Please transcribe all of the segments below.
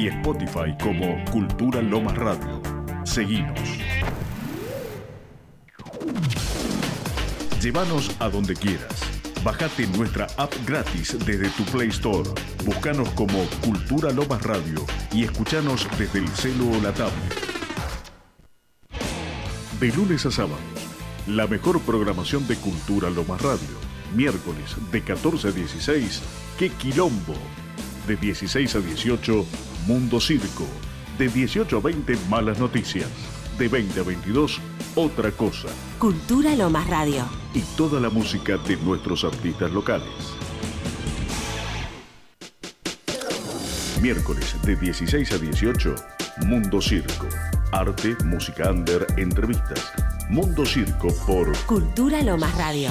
y Spotify como Cultura Lomas Radio. Seguimos. Llévanos a donde quieras. Bájate nuestra app gratis desde tu Play Store. Búscanos como Cultura Lomas Radio y escuchanos desde el celo o la tablet. De lunes a sábado, la mejor programación de Cultura Lomas Radio. Miércoles de 14 a 16, ¡Qué Quilombo! De 16 a 18, Mundo Circo. De 18 a 20, Malas Noticias. De 20 a 22, Otra Cosa. Cultura Lomas Radio. Y toda la música de nuestros artistas locales. Miércoles de 16 a 18, Mundo Circo. Arte, música under, entrevistas. Mundo Circo por Cultura Lomas Radio.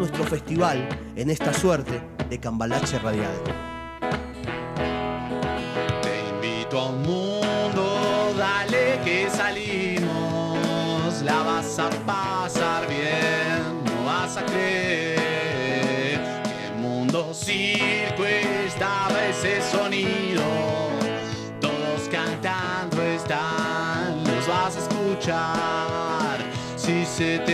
nuestro festival en esta suerte de cambalache radial. Te invito a un mundo, dale que salimos. La vas a pasar bien, no vas a creer que el mundo circo estaba ese sonido. Todos cantando están, los vas a escuchar. Si se te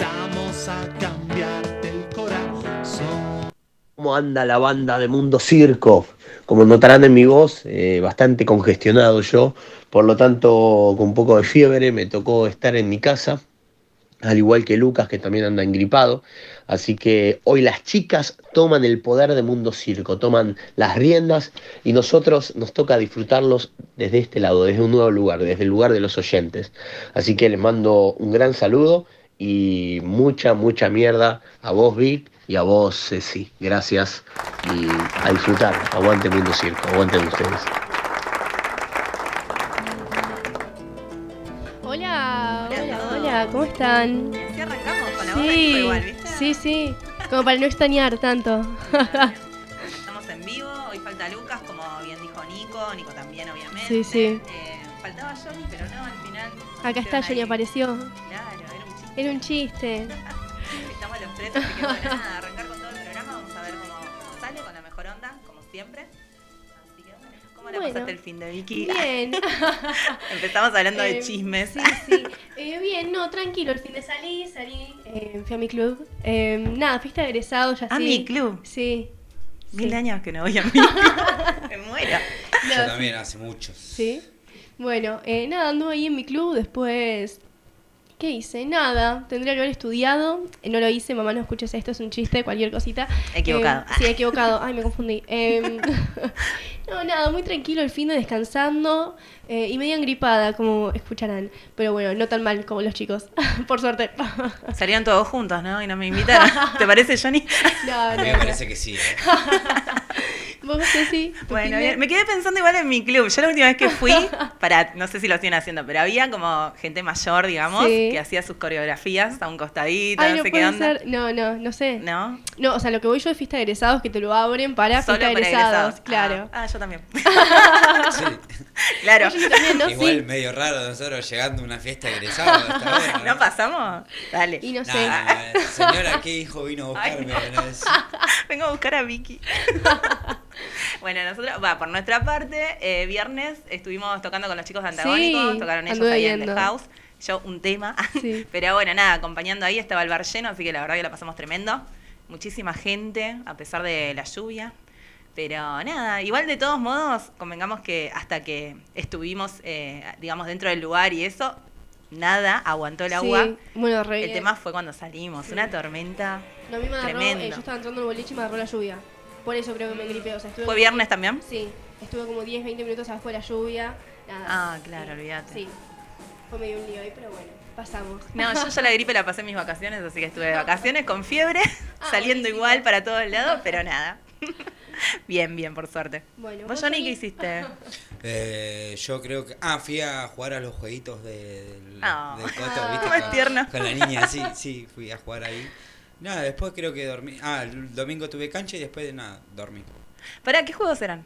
empezamos a cambiarte el corazón. ¿Cómo anda la banda de Mundo Circo? Como notarán en mi voz, eh, bastante congestionado yo, por lo tanto con un poco de fiebre me tocó estar en mi casa, al igual que Lucas que también anda engripado. Así que hoy las chicas toman el poder de Mundo Circo, toman las riendas y nosotros nos toca disfrutarlos desde este lado, desde un nuevo lugar, desde el lugar de los oyentes. Así que les mando un gran saludo y mucha, mucha mierda a vos Vic y a vos Ceci. Gracias y a disfrutar. Aguante Mundo Circo, aguanten ustedes. Hola, hola, hola, ¿cómo están? Así arrancamos con la Sí, Nico igual, ¿viste? sí, sí, como para no extrañar tanto. Estamos en vivo, hoy falta Lucas, como bien dijo Nico, Nico también obviamente. Sí, sí. Eh, faltaba Johnny, pero no, al final. Acá está Johnny, apareció. Era un chiste. Estamos los tres, así que bueno, nada, arrancar con todo el programa, vamos a ver cómo sale con la mejor onda, como siempre. Así que bueno, ¿cómo la Bueno. pasaste el fin de Vicky? Bien. Empezamos hablando de Eh, chismes. Sí, sí. Eh, bien, no, tranquilo, el fin de salí, salí, eh, fui a mi club. Eh, nada, fuiste egresado ya ¿A sí. mi club? Sí. Mil sí. años que no voy a mi club. Me muero. No, Yo también hace muchos. Sí. Bueno, eh, nada, anduve ahí en mi club, después ¿Qué hice? Nada. Tendría que haber estudiado. Eh, No lo hice, mamá, no escuches esto, es un chiste, cualquier cosita. Equivocado. Eh, sí, equivocado. Ay, me confundí. Eh, no, nada, muy tranquilo el fin de descansando eh, y medio engripada, como escucharán. Pero bueno, no tan mal como los chicos, por suerte. Salieron todos juntos, ¿no? Y no me invitaron. ¿Te parece, Johnny? no, no, me parece que sí. ¿Vos, Ceci? Bueno, bien. me quedé pensando igual en mi club. Yo la última vez que fui, para, no sé si lo siguen haciendo, pero había como gente mayor, digamos, Sí. que hacía sus coreografías a un costadito, Ay, no, no sé qué onda. ser. No, no, no sé. ¿No? No, o sea, lo que voy yo de fiesta de egresados que te lo abren para Solo fiesta de para egresados. egresados. Claro. Ah, ah, yo también. Sí. claro. Oye, yo también, ¿no? Igual Sí. medio raro nosotros llegando a una fiesta egresado. bueno, ¿No pasamos? Dale. Y no Nah, sé. señora, ¿qué hijo vino a Ay, buscarme? no. No es- Vengo a buscar a Vicky. bueno, nosotros, va, por nuestra parte, eh, viernes estuvimos tocando con los chicos de Antagónicos, Sí, tocaron ellos ahí en The viendo. House. Yo un tema. Sí. Pero bueno, nada, acompañando ahí estaba el bar lleno, así que la verdad que la pasamos tremendo. Muchísima gente, a pesar de la lluvia. Pero nada, igual de todos modos, convengamos que hasta que estuvimos, eh, digamos, dentro del lugar y eso, nada aguantó el agua. Sí, bueno, re El tema fue cuando salimos, una tormenta. No, a mí me agarró, tremendo. eh, yo estaba entrando en el boliche y me agarró la lluvia. Por eso creo que me gripé. O sea, estuve ¿Fue como- viernes también? Sí, estuve como 10, 20 minutos abajo de la lluvia. Nada. Ah, claro, olvídate. Sí, fue medio un lío ahí, pero bueno, pasamos. No, yo ya la gripe la pasé en mis vacaciones, así que estuve de vacaciones con fiebre, Ah, saliendo igual para todos lados, pero nada. bien, bien, por suerte. Bueno, ¿Vos, ¿vos, Johnny, qué hiciste? Eh, yo creo que. Ah, fui a jugar a los jueguitos de, del, del Coto. ¿viste? Con- tierno. Con la niña, sí, sí, fui a jugar ahí. Nada, después creo que dormí. Ah, el domingo tuve cancha y después de nada, dormí. ¿Para qué juegos eran?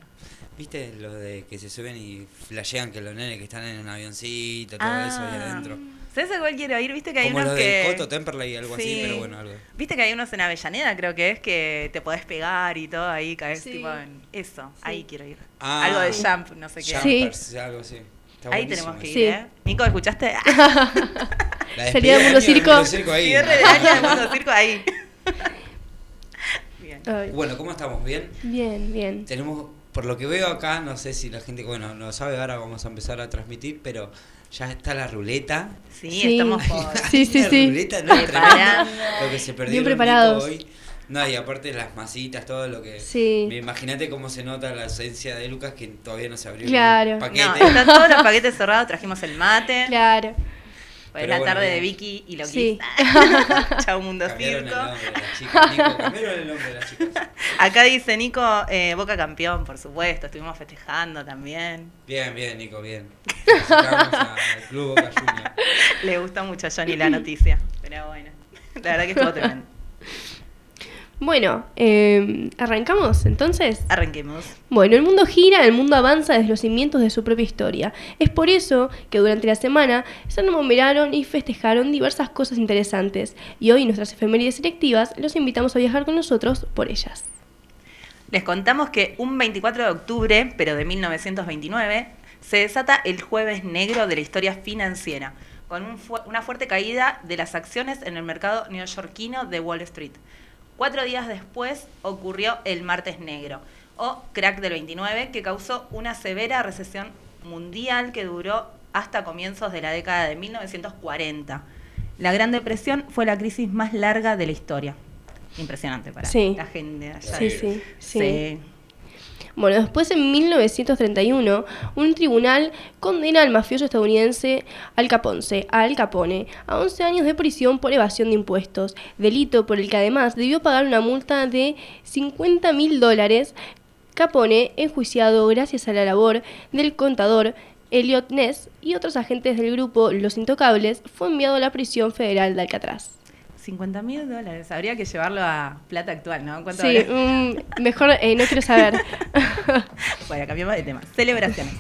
¿Viste los de que se suben y flashean que los nenes que están en un avioncito, todo Ah. eso ahí adentro? ¿Sabes a cuál quiero ir? ¿Viste que hay Como unos los que... Coto, Temperley, algo Sí. así, pero bueno, algo. Viste que hay unos en Avellaneda, creo que es, que te podés pegar y todo ahí, caes Sí. tipo en eso. Ahí quiero ir. Ah. Algo de jump, no sé qué. Sí. Jumpers, algo así. Está Ahí tenemos que ir, Sí. ¿eh? Nico, ¿escuchaste? La Sería despedida de de Mundo año del Circo. Mundo Circo ahí. Cierre de año de Mundo Circo ahí. Bien. Ay, Bueno, ¿cómo estamos? ¿Bien? Bien, bien. Tenemos, por lo que veo acá, no sé si la gente, bueno, no sabe, ahora vamos a empezar a transmitir, pero ya está la ruleta. Sí, Sí. estamos por... Sí, sí, La sí. ruleta, no, tremendo. Lo que se perdió Bien preparados. hoy. No, y aparte las masitas, todo lo que... Sí. Imagínate cómo se nota la esencia de Lucas que todavía no se abrió Claro. el paquete. No, están todos los paquetes cerrados, trajimos el mate. Claro. Pero la bueno, tarde de. Vicky y lo Sí. Chau Mundo Cambiaron Circo. el nombre de las chicas. Nico, cambiaron el nombre de las chicas. Acá dice Nico, eh, Boca campeón, por supuesto. Estuvimos festejando también. Bien, bien, Nico, bien. Felicitamos al Club Boca Juniors. Le gusta mucho a Johnny la noticia. Pero bueno, la verdad que estuvo tremendo. Bueno, eh, ¿arrancamos entonces? Arranquemos. Bueno, el mundo gira, el mundo avanza desde los cimientos de su propia historia. Es por eso que durante la semana se enumeraron y festejaron diversas cosas interesantes. Y hoy, en nuestras efemérides selectivas, los invitamos a viajar con nosotros por ellas. Les contamos que un 24 de octubre, pero de 1929, se desata el jueves negro de la historia financiera, con un fu- una fuerte caída de las acciones en el mercado neoyorquino de Wall Street. Cuatro días después ocurrió el martes negro, o crack del 29, que causó una severa recesión mundial que duró hasta comienzos de la década de 1940. La Gran Depresión fue la crisis más larga de la historia. Impresionante para Sí. la gente de allá. Sí, sí, sí. Sí. Bueno, después en 1931, un tribunal condena al mafioso estadounidense Al Caponce, a Al Capone, a 11 años de prisión por evasión de impuestos, delito por el que además debió pagar una multa de 50 mil dólares. Capone, enjuiciado gracias a la labor del contador Elliot Ness y otros agentes del grupo Los Intocables, fue enviado a la prisión federal de Alcatraz. 50 mil dólares. Habría que llevarlo a plata actual, ¿no? ¿Cuánto Sí, mm, mejor eh, no quiero saber. Bueno, cambiamos de tema. Celebraciones.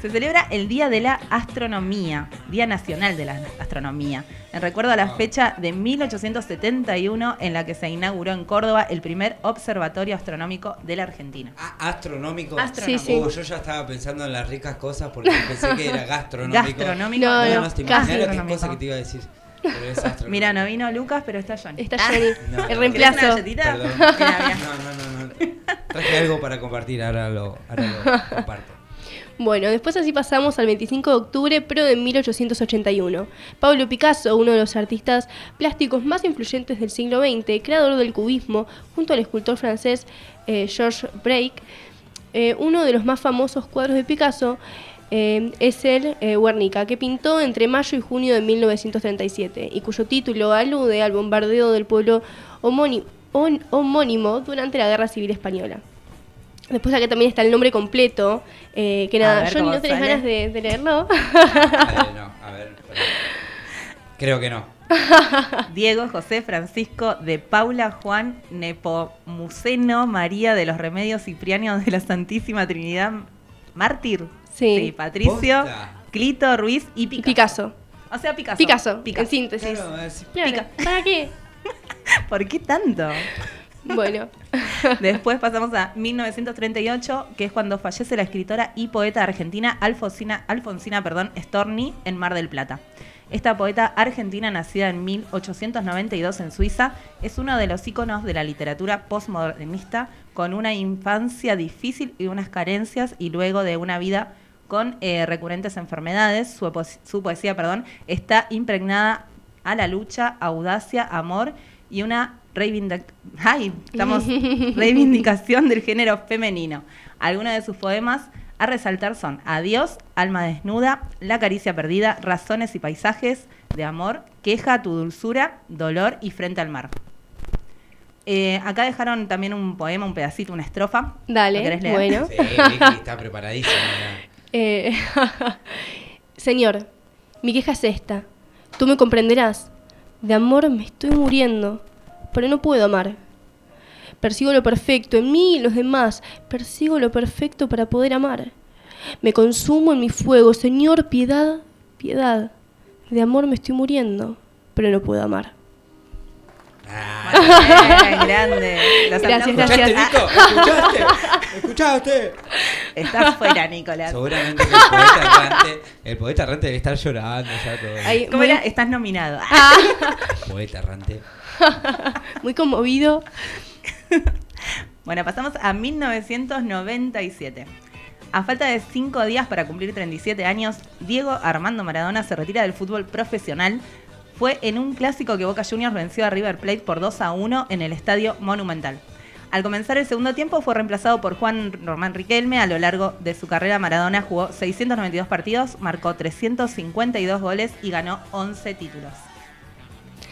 Se celebra el Día de la Astronomía, Día Nacional de la Astronomía, en recuerdo a la fecha de 1871 en la que se inauguró en Córdoba el primer observatorio astronómico de la Argentina. Ah, astronómico. Astronómico. Sí, sí. Uh, yo ya estaba pensando en las ricas cosas porque pensé que era gastronómico. Gastronómico. No, No, no, no, te imaginas qué gastronómico. cosa que te iba a decir. Mira, no vino Lucas, pero está Johnny. Está Ah, Johnny, No, el no, reemplazo. No, no, no, no. Traje algo para compartir, ahora lo, ahora lo comparto. Bueno, después así pasamos al 25 de octubre, pero de 1881. Pablo Picasso, uno de los artistas plásticos más influyentes del siglo XX, creador del cubismo, junto al escultor francés eh, Georges Braque, eh, uno de los más famosos cuadros de Picasso eh, es el eh, Guernica, que pintó entre mayo y junio de 1937 y cuyo título alude al bombardeo del pueblo homónimo, on- homónimo durante la Guerra Civil Española. Después acá también está el nombre completo, eh, que nada, ver yo no tenés sale. ganas de, de leerlo. A ver, no, a ver. Creo que no. Diego José Francisco de Paula Juan Nepomuceno María de los Remedios Cipriano de la Santísima Trinidad Mártir. Sí. Patricio, Posta. Clito, Ruiz y Y Picasso. Picasso. O sea, Picasso. Picasso, Picasso. en síntesis. Claro, a ver si- Claro, Pica. ¿Para qué? ¿Por qué tanto? Bueno, Después pasamos a 1938, que es cuando fallece la escritora y poeta argentina Alfonsina, Alfonsina perdón, Storni en Mar del Plata. Esta poeta argentina, nacida en 1892 en Suiza, es uno de los íconos de la literatura postmodernista, con una infancia difícil y unas carencias, y luego de una vida con eh, recurrentes enfermedades. Su, poesía perdón, está impregnada a la lucha, audacia, amor y una reivindic- Ay, estamos reivindicación del género femenino. Algunos de sus poemas a resaltar son Adiós, Alma desnuda, La caricia perdida, Razones y paisajes de amor, Queja, tu dulzura, Dolor y Frente al mar. Eh, acá dejaron también un poema, un pedacito, una estrofa. ¿Lo dale, querés leer? bueno. Sí, Vicky está preparadísima. Eh, Señor, mi queja es esta. Tú me comprenderás. De amor me estoy muriendo, pero no puedo amar. Persigo lo perfecto en mí y los demás. Persigo lo perfecto para poder amar. Me consumo en mi fuego. Señor, piedad, piedad. De amor me estoy muriendo, pero no puedo amar. Ah, grande. Los Gracias, aplausos. ¿Escuchaste, gracias. Nico? ¿Escuchaste? ¿Escuchaste? Estás fuera, Nicolás. Seguramente que el poeta errante, el poeta errante debe estar llorando ya todo. Ay, ¿Cómo muy, era? Estás nominado. Poeta errante. muy conmovido. Bueno, pasamos a 1997. A falta de cinco días para cumplir 37 años, Diego Armando Maradona se retira del fútbol profesional. Fue en un clásico que Boca Juniors venció a River Plate por 2 a 1 en el Estadio Monumental. Al comenzar el segundo tiempo fue reemplazado por Juan Román Riquelme. A lo largo de su carrera Maradona jugó 692 partidos, marcó 352 goles y ganó 11 títulos.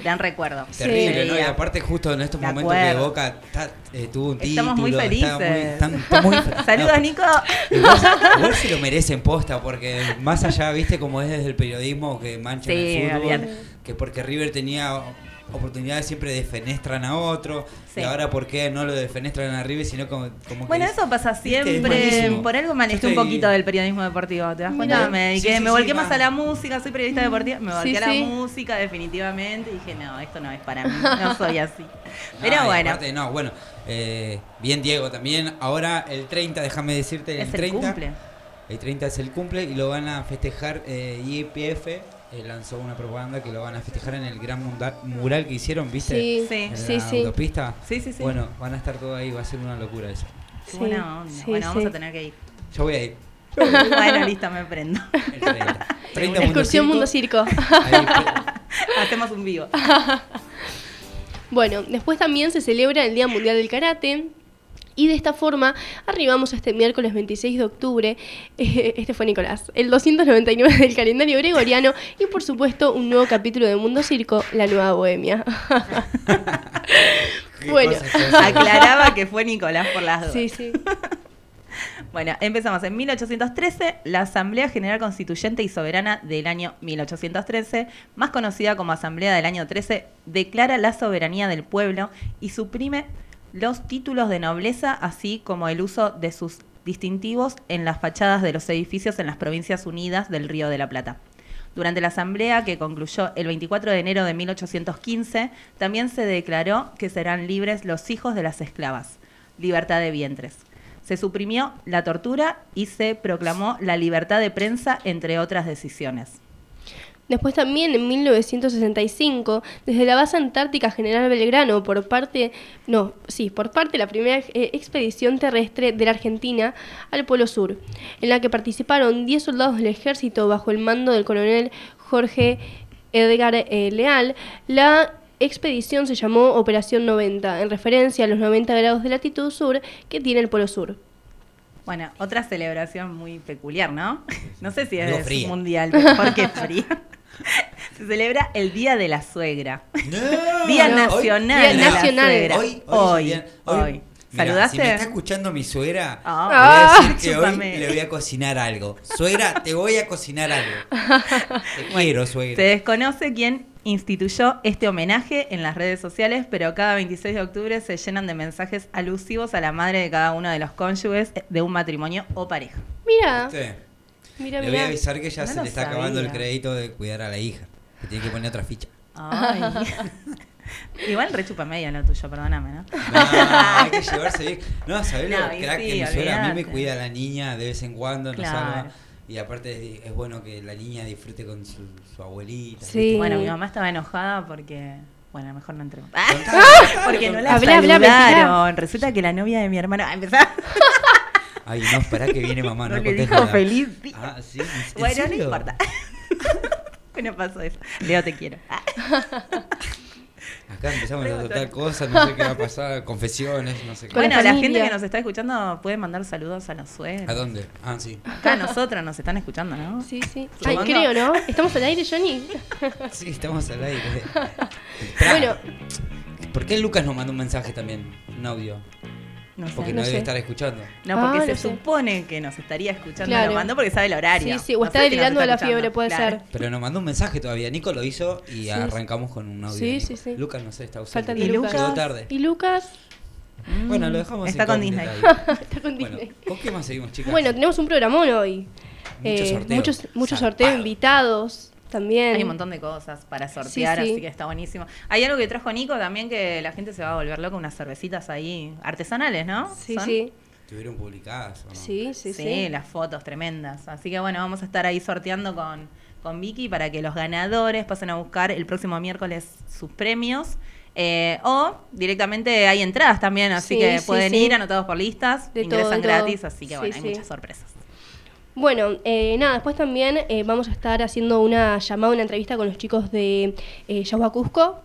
Gran recuerdo. Terrible, ¿no? Y aparte justo en estos De momentos que acuerdo. Boca está- eh, tuvo un título. Estamos muy está felices. están- muy Saludos, no, Nico. Igual, igual se lo merecen posta, porque más allá, viste, como es desde el periodismo que manchan Sí, el fútbol, olvídate. que porque River tenía oportunidades siempre defenestran a otro, Sí. y ahora por qué no lo defenestran a River, sino como, como que Bueno, es- eso pasa siempre. Por algo me alejé Yo un poquito del periodismo deportivo. ¿Te das cuenta? Mira. Me, dediqué- Sí, sí, me sí, volqué va. más a la música, soy periodista deportiva. Me volqué Sí, a la sí. música, definitivamente. Y dije, no, esto no es para mí. No soy así. Pero bueno, aparte, no, bueno, eh, bien Diego también. Ahora el 30, déjame decirte, el es el 30. cumple. El 30 es el cumple y lo van a festejar. Eh, YPF eh, lanzó una propaganda que lo van a festejar en el gran mural que hicieron, ¿viste? Sí, Sí. En sí, la sí. autopista. Sí, sí, sí. Bueno, van a estar todos ahí, va a ser una locura eso. Sí, sí, bueno, vamos a tener que ir. Yo voy a ir. bueno, listo, me prendo. El 30. 30 Excursión Mundo Circo. Circo. Ahí, Hacemos un vivo. Bueno, después también se celebra el Día Mundial del Karate. Y de esta forma arribamos a este miércoles 26 de octubre, eh, este fue Nicolás, el 299 del calendario gregoriano y por supuesto un nuevo capítulo de Mundo Circo, La Nueva Bohemia. Bueno. Aclaraba que fue Nicolás por las dudas. sí, sí. Bueno, empezamos en 1813, la Asamblea General Constituyente y Soberana del año 1813, más conocida como Asamblea del año 13, declara la soberanía del pueblo y suprime los títulos de nobleza, así como el uso de sus distintivos en las fachadas de los edificios en las provincias unidas del Río de la Plata. Durante la asamblea, que concluyó el 24 de enero de 1815, también se declaró que serán libres los hijos de las esclavas, libertad de vientres. Se suprimió la tortura y se proclamó la libertad de prensa, entre otras decisiones. Después también en 1965, desde la base antártica General Belgrano, por parte, no, sí, por parte de la primera eh, expedición terrestre de la Argentina al Polo Sur, en la que participaron 10 soldados del ejército bajo el mando del coronel Jorge Edgar eh, Leal, la expedición se llamó Operación 90, en referencia a los 90 grados de latitud sur que tiene el Polo Sur. Bueno, otra celebración muy peculiar, ¿no? No sé si es mundial, porque es fría. Se celebra el Día de la Suegra. Día No, Nacional Día de la Nacional. Suegra. Hoy, Hoy, hoy, hoy. hoy. Mirá, ¿Saludaste? Si me está escuchando mi suegra, Ah. le voy a decir que Chúpame. hoy le voy a cocinar algo. Suegra, te voy a cocinar algo. Te quiero, Se suegra. desconoce quién instituyó este homenaje en las redes sociales, pero cada 26 de octubre se llenan de mensajes alusivos a la madre de cada uno de los cónyuges de un matrimonio o pareja. Mira, ¿Viste? Mira, Le voy a avisar que ya No se lo le está acabando el crédito de cuidar a la hija. Que tiene que poner otra ficha. Ay. Igual rechupa media lo tuyo, perdóname, ¿no? No, hay que llevarse bien. No, ¿sabés lo No, y crack sí, que mi suegra a mí me cuida a la niña de vez en cuando, nos Claro. salva. Y aparte es, es bueno que la niña disfrute con su, su abuelita. Sí. Bueno, mi mamá estaba enojada porque. Bueno, mejor no entremos. Porque no la Habla. Resulta que la novia de mi hermana. Empezar. Ay, no, esperá que viene mamá, no, No le dijo nada. feliz día. Ah, sí. ¿En Bueno, no serio? importa. bueno, pasó eso. Leo, te quiero. Ah, Acá empezamos a tratar cosas, no sé qué va a pasar, confesiones, no sé qué. Bueno, la gente que nos está escuchando puede mandar saludos a los suegros. ¿A dónde? Ah, sí. Acá nosotros nos están escuchando, ¿no? Sí, sí. Ay, creo, ¿no? ¿Estamos al aire, Johnny? Sí, estamos al aire. Bueno, ¿Por qué Lucas nos mandó un mensaje también? Un audio. No sé. Porque No no, debe sé. estar escuchando. No, porque Ah, se no sé. supone que nos estaría escuchando. Claro. Lo mandó porque sabe el horario. sí, sí, o No está delirando de la escuchando. fiebre, puede Claro. ser. Pero nos mandó un mensaje todavía. Nico lo hizo y Sí, arrancamos con un audio. Sí, sí, sí. Lucas no sé, está ausente. Faltan ¿Y de Lucas. Llegó tarde. ¿Y Lucas? Mm, Bueno, lo dejamos Está con Disney. Está con Bueno, Disney. ¿con qué más seguimos, chicas? Bueno, tenemos un programón hoy. Muchos Eh, sorteos. Muchos, muchos sorteos, invitados también. Hay un montón de cosas para sortear, Sí, sí. así que está buenísimo. Hay algo que trajo Nico también que la gente se va a volver loca, unas cervecitas ahí artesanales, ¿no? Sí, ¿Son? sí. ¿Estuvieron publicadas o no? Sí, sí, Sí, sí. las fotos tremendas. Así que bueno, vamos a estar ahí sorteando con, con Vicky para que los ganadores pasen a buscar el próximo miércoles sus premios. Eh, o directamente hay entradas también, así Sí, que sí, pueden sí. ir anotados por listas, De ingresan todo. gratis, así que Sí, bueno, hay sí. muchas sorpresas. Bueno, eh, nada, después también eh, vamos a estar haciendo una llamada, una entrevista con los chicos de eh, Cusco.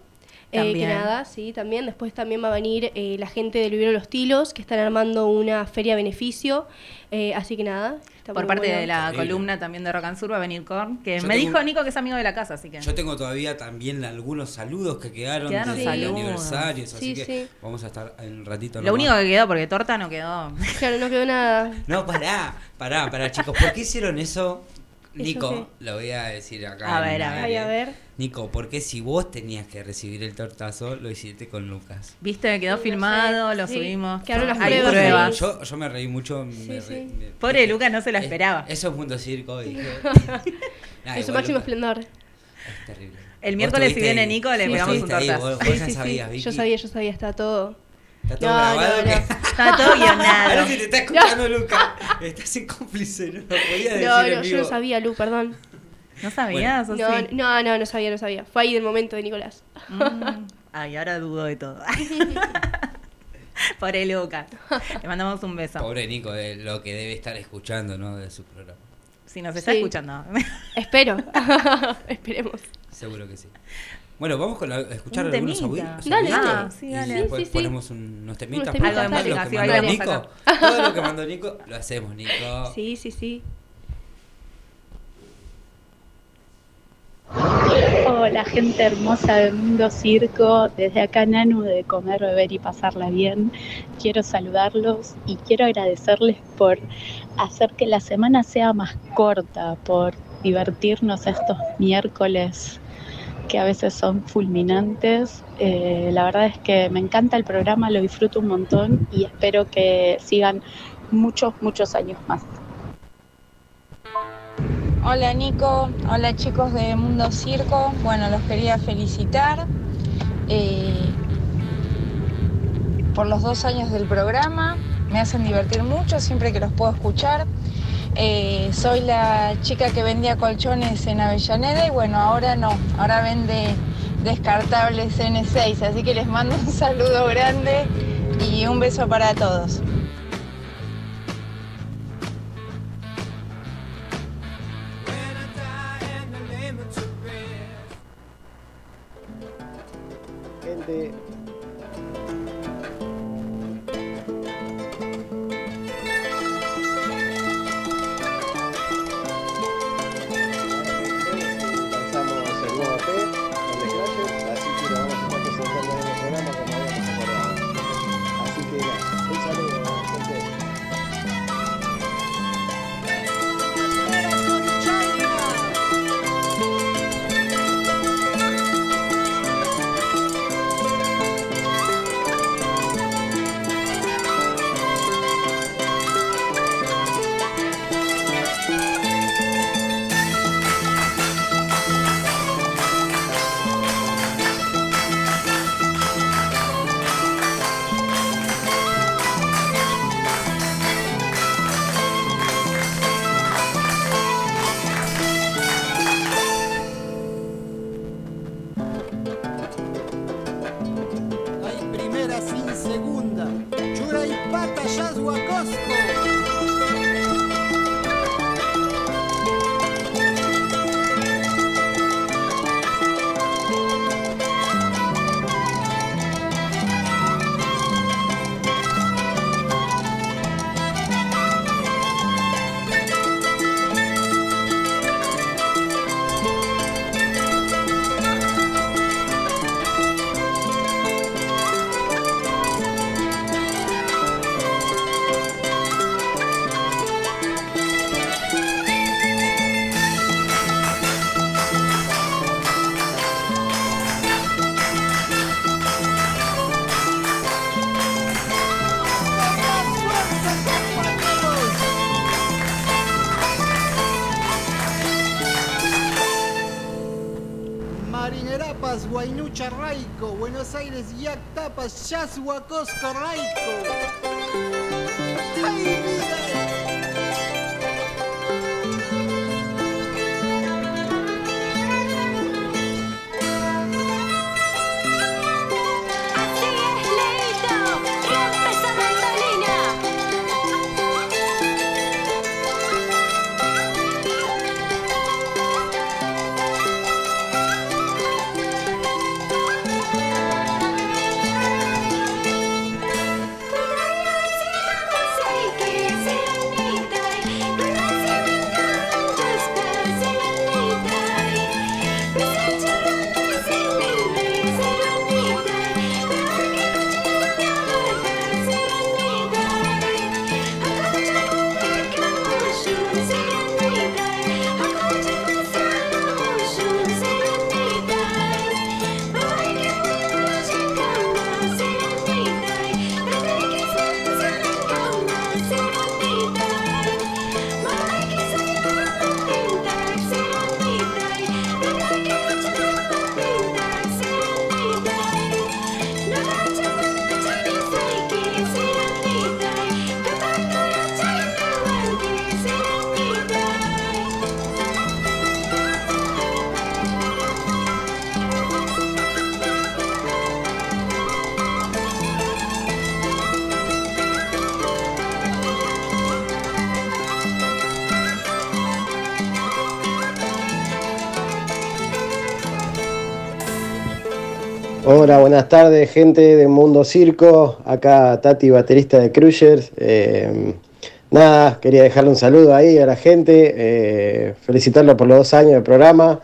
Eh, que nada, sí, también. Después también va a venir eh, la gente del Vivero Los Tilos, que están armando una feria beneficio. Eh, así que nada. Está Por parte bueno. de la Terrible. columna también de Rock and Sur va a venir Korn, que Yo me dijo un- Nico que es amigo de la casa, así que... Yo tengo todavía también algunos saludos que quedaron, Quedaron de saludos. aniversarios, así Sí, que sí. vamos a estar en un ratito. Lo nomás. único que quedó, porque torta no quedó. Claro, no quedó nada. No, pará, pará, pará, chicos. ¿Por qué hicieron eso? ¿Eso Nico, lo voy a decir acá. A ver, a ver. A. Nico, ¿por qué si vos tenías que recibir el tortazo, lo hiciste con Lucas? Viste, quedó Sí, no filmado, sé. lo Sí, subimos. quedaron las Hay pruebas. Yo, yo me reí mucho. me Sí, re- me- Pobre Lucas, no se lo esperaba. Eso es mundo circo. y Nah, en su máximo Lucas, esplendor. Es terrible. El miércoles, si viene. Nico, le Sí, pegamos un tortazo. vos- vos ya sabías, Yo Vicky. sabía, yo sabía, está todo. Está todo No, grabado. no, que- no. Estaba todo guionado. Ahora si te está escuchando, Lucas. Estás en cómplice, no lo podía decir No, en no, yo no sabía, Lu, perdón. ¿No sabías o No, sí? no, no, no sabía, no sabía. Fue ahí del momento de Nicolás. Mm. Ay, ahora dudo de todo. Pobre Lucas. Le mandamos un beso. Pobre Nico, de lo que debe estar escuchando, ¿no? De su programa. Si nos está Sí. escuchando. Espero. Esperemos. Seguro que sí. Bueno, vamos con la- a escuchar Un algunos audios. Dale, dale. Sí, y dale. después Sí, sí, sí. ponemos un- unos temitas. Unos temitas, Todo dale. lo que mandó Nico, todo lo que mandó Nico, lo hacemos, Nico. Sí, sí, sí. Hola gente hermosa del mundo circo, desde acá Nanu de comer, beber y pasarla bien. Quiero saludarlos y quiero agradecerles por hacer que la semana sea más corta, por divertirnos estos miércoles que a veces son fulminantes. Eh, la verdad es que me encanta el programa, lo disfruto un montón y espero que sigan muchos, muchos años más. Hola Nico, hola chicos de Mundo Circo. Bueno, los quería felicitar eh, por los dos años del programa. Me hacen divertir mucho siempre que los puedo escuchar. Eh, soy la chica que vendía colchones en Avellaneda y bueno, ahora no, ahora vende descartables N6, así que les mando un saludo grande y un beso para todos. Gente, Let's go to buenas tardes, gente de Mundo Circo. Acá Tati, baterista de Cruisers. Eh, nada, quería dejarle un saludo ahí a la gente, eh, felicitarlo por los dos años del programa.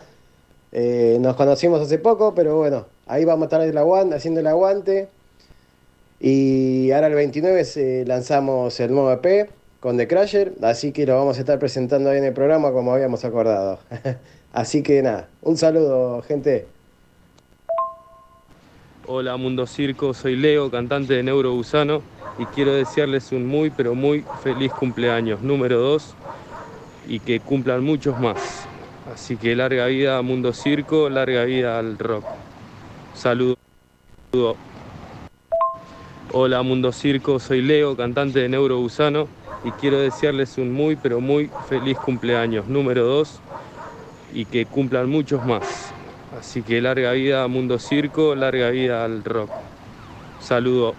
Eh, nos conocimos hace poco, pero bueno, ahí vamos a estar haciendo el aguante. Y ahora el 29 se- lanzamos el nuevo EP con The Crusher, así que lo vamos a estar presentando ahí en el programa como habíamos acordado. así que nada, un saludo, gente. Hola Mundo Circo, soy Leo, cantante de Neuro Gusano y quiero desearles un muy pero muy feliz cumpleaños número 2 y que cumplan muchos más. Así que larga vida a Mundo Circo, larga vida al rock. Saludos. Hola Mundo Circo, soy Leo, cantante de Neuro Gusano y quiero desearles un muy, pero muy feliz cumpleaños número 2 y que cumplan muchos más. Así que larga vida Mundo Circo, larga vida al rock. Saludo.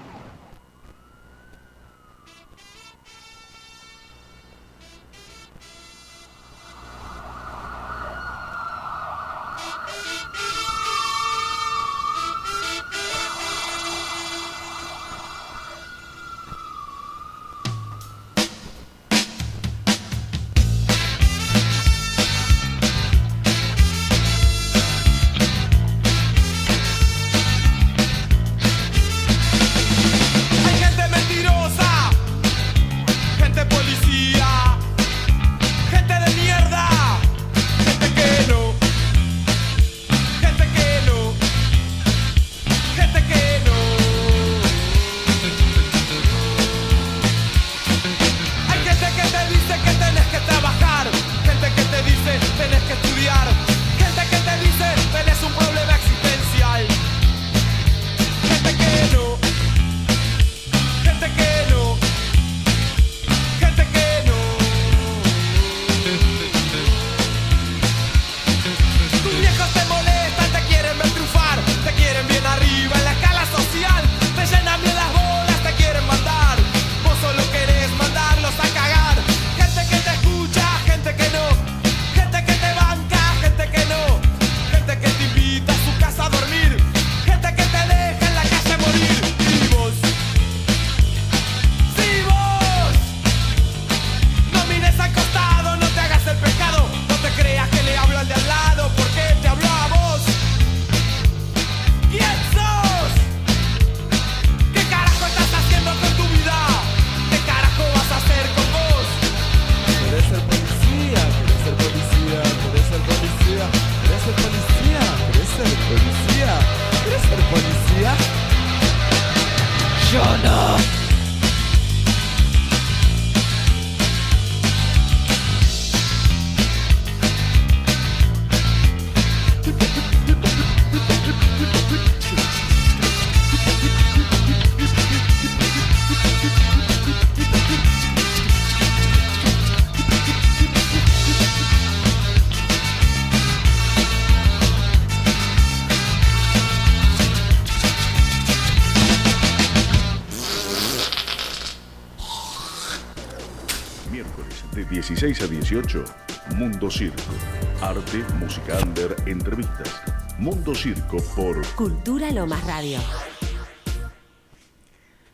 Circo por Cultura Lomas Radio.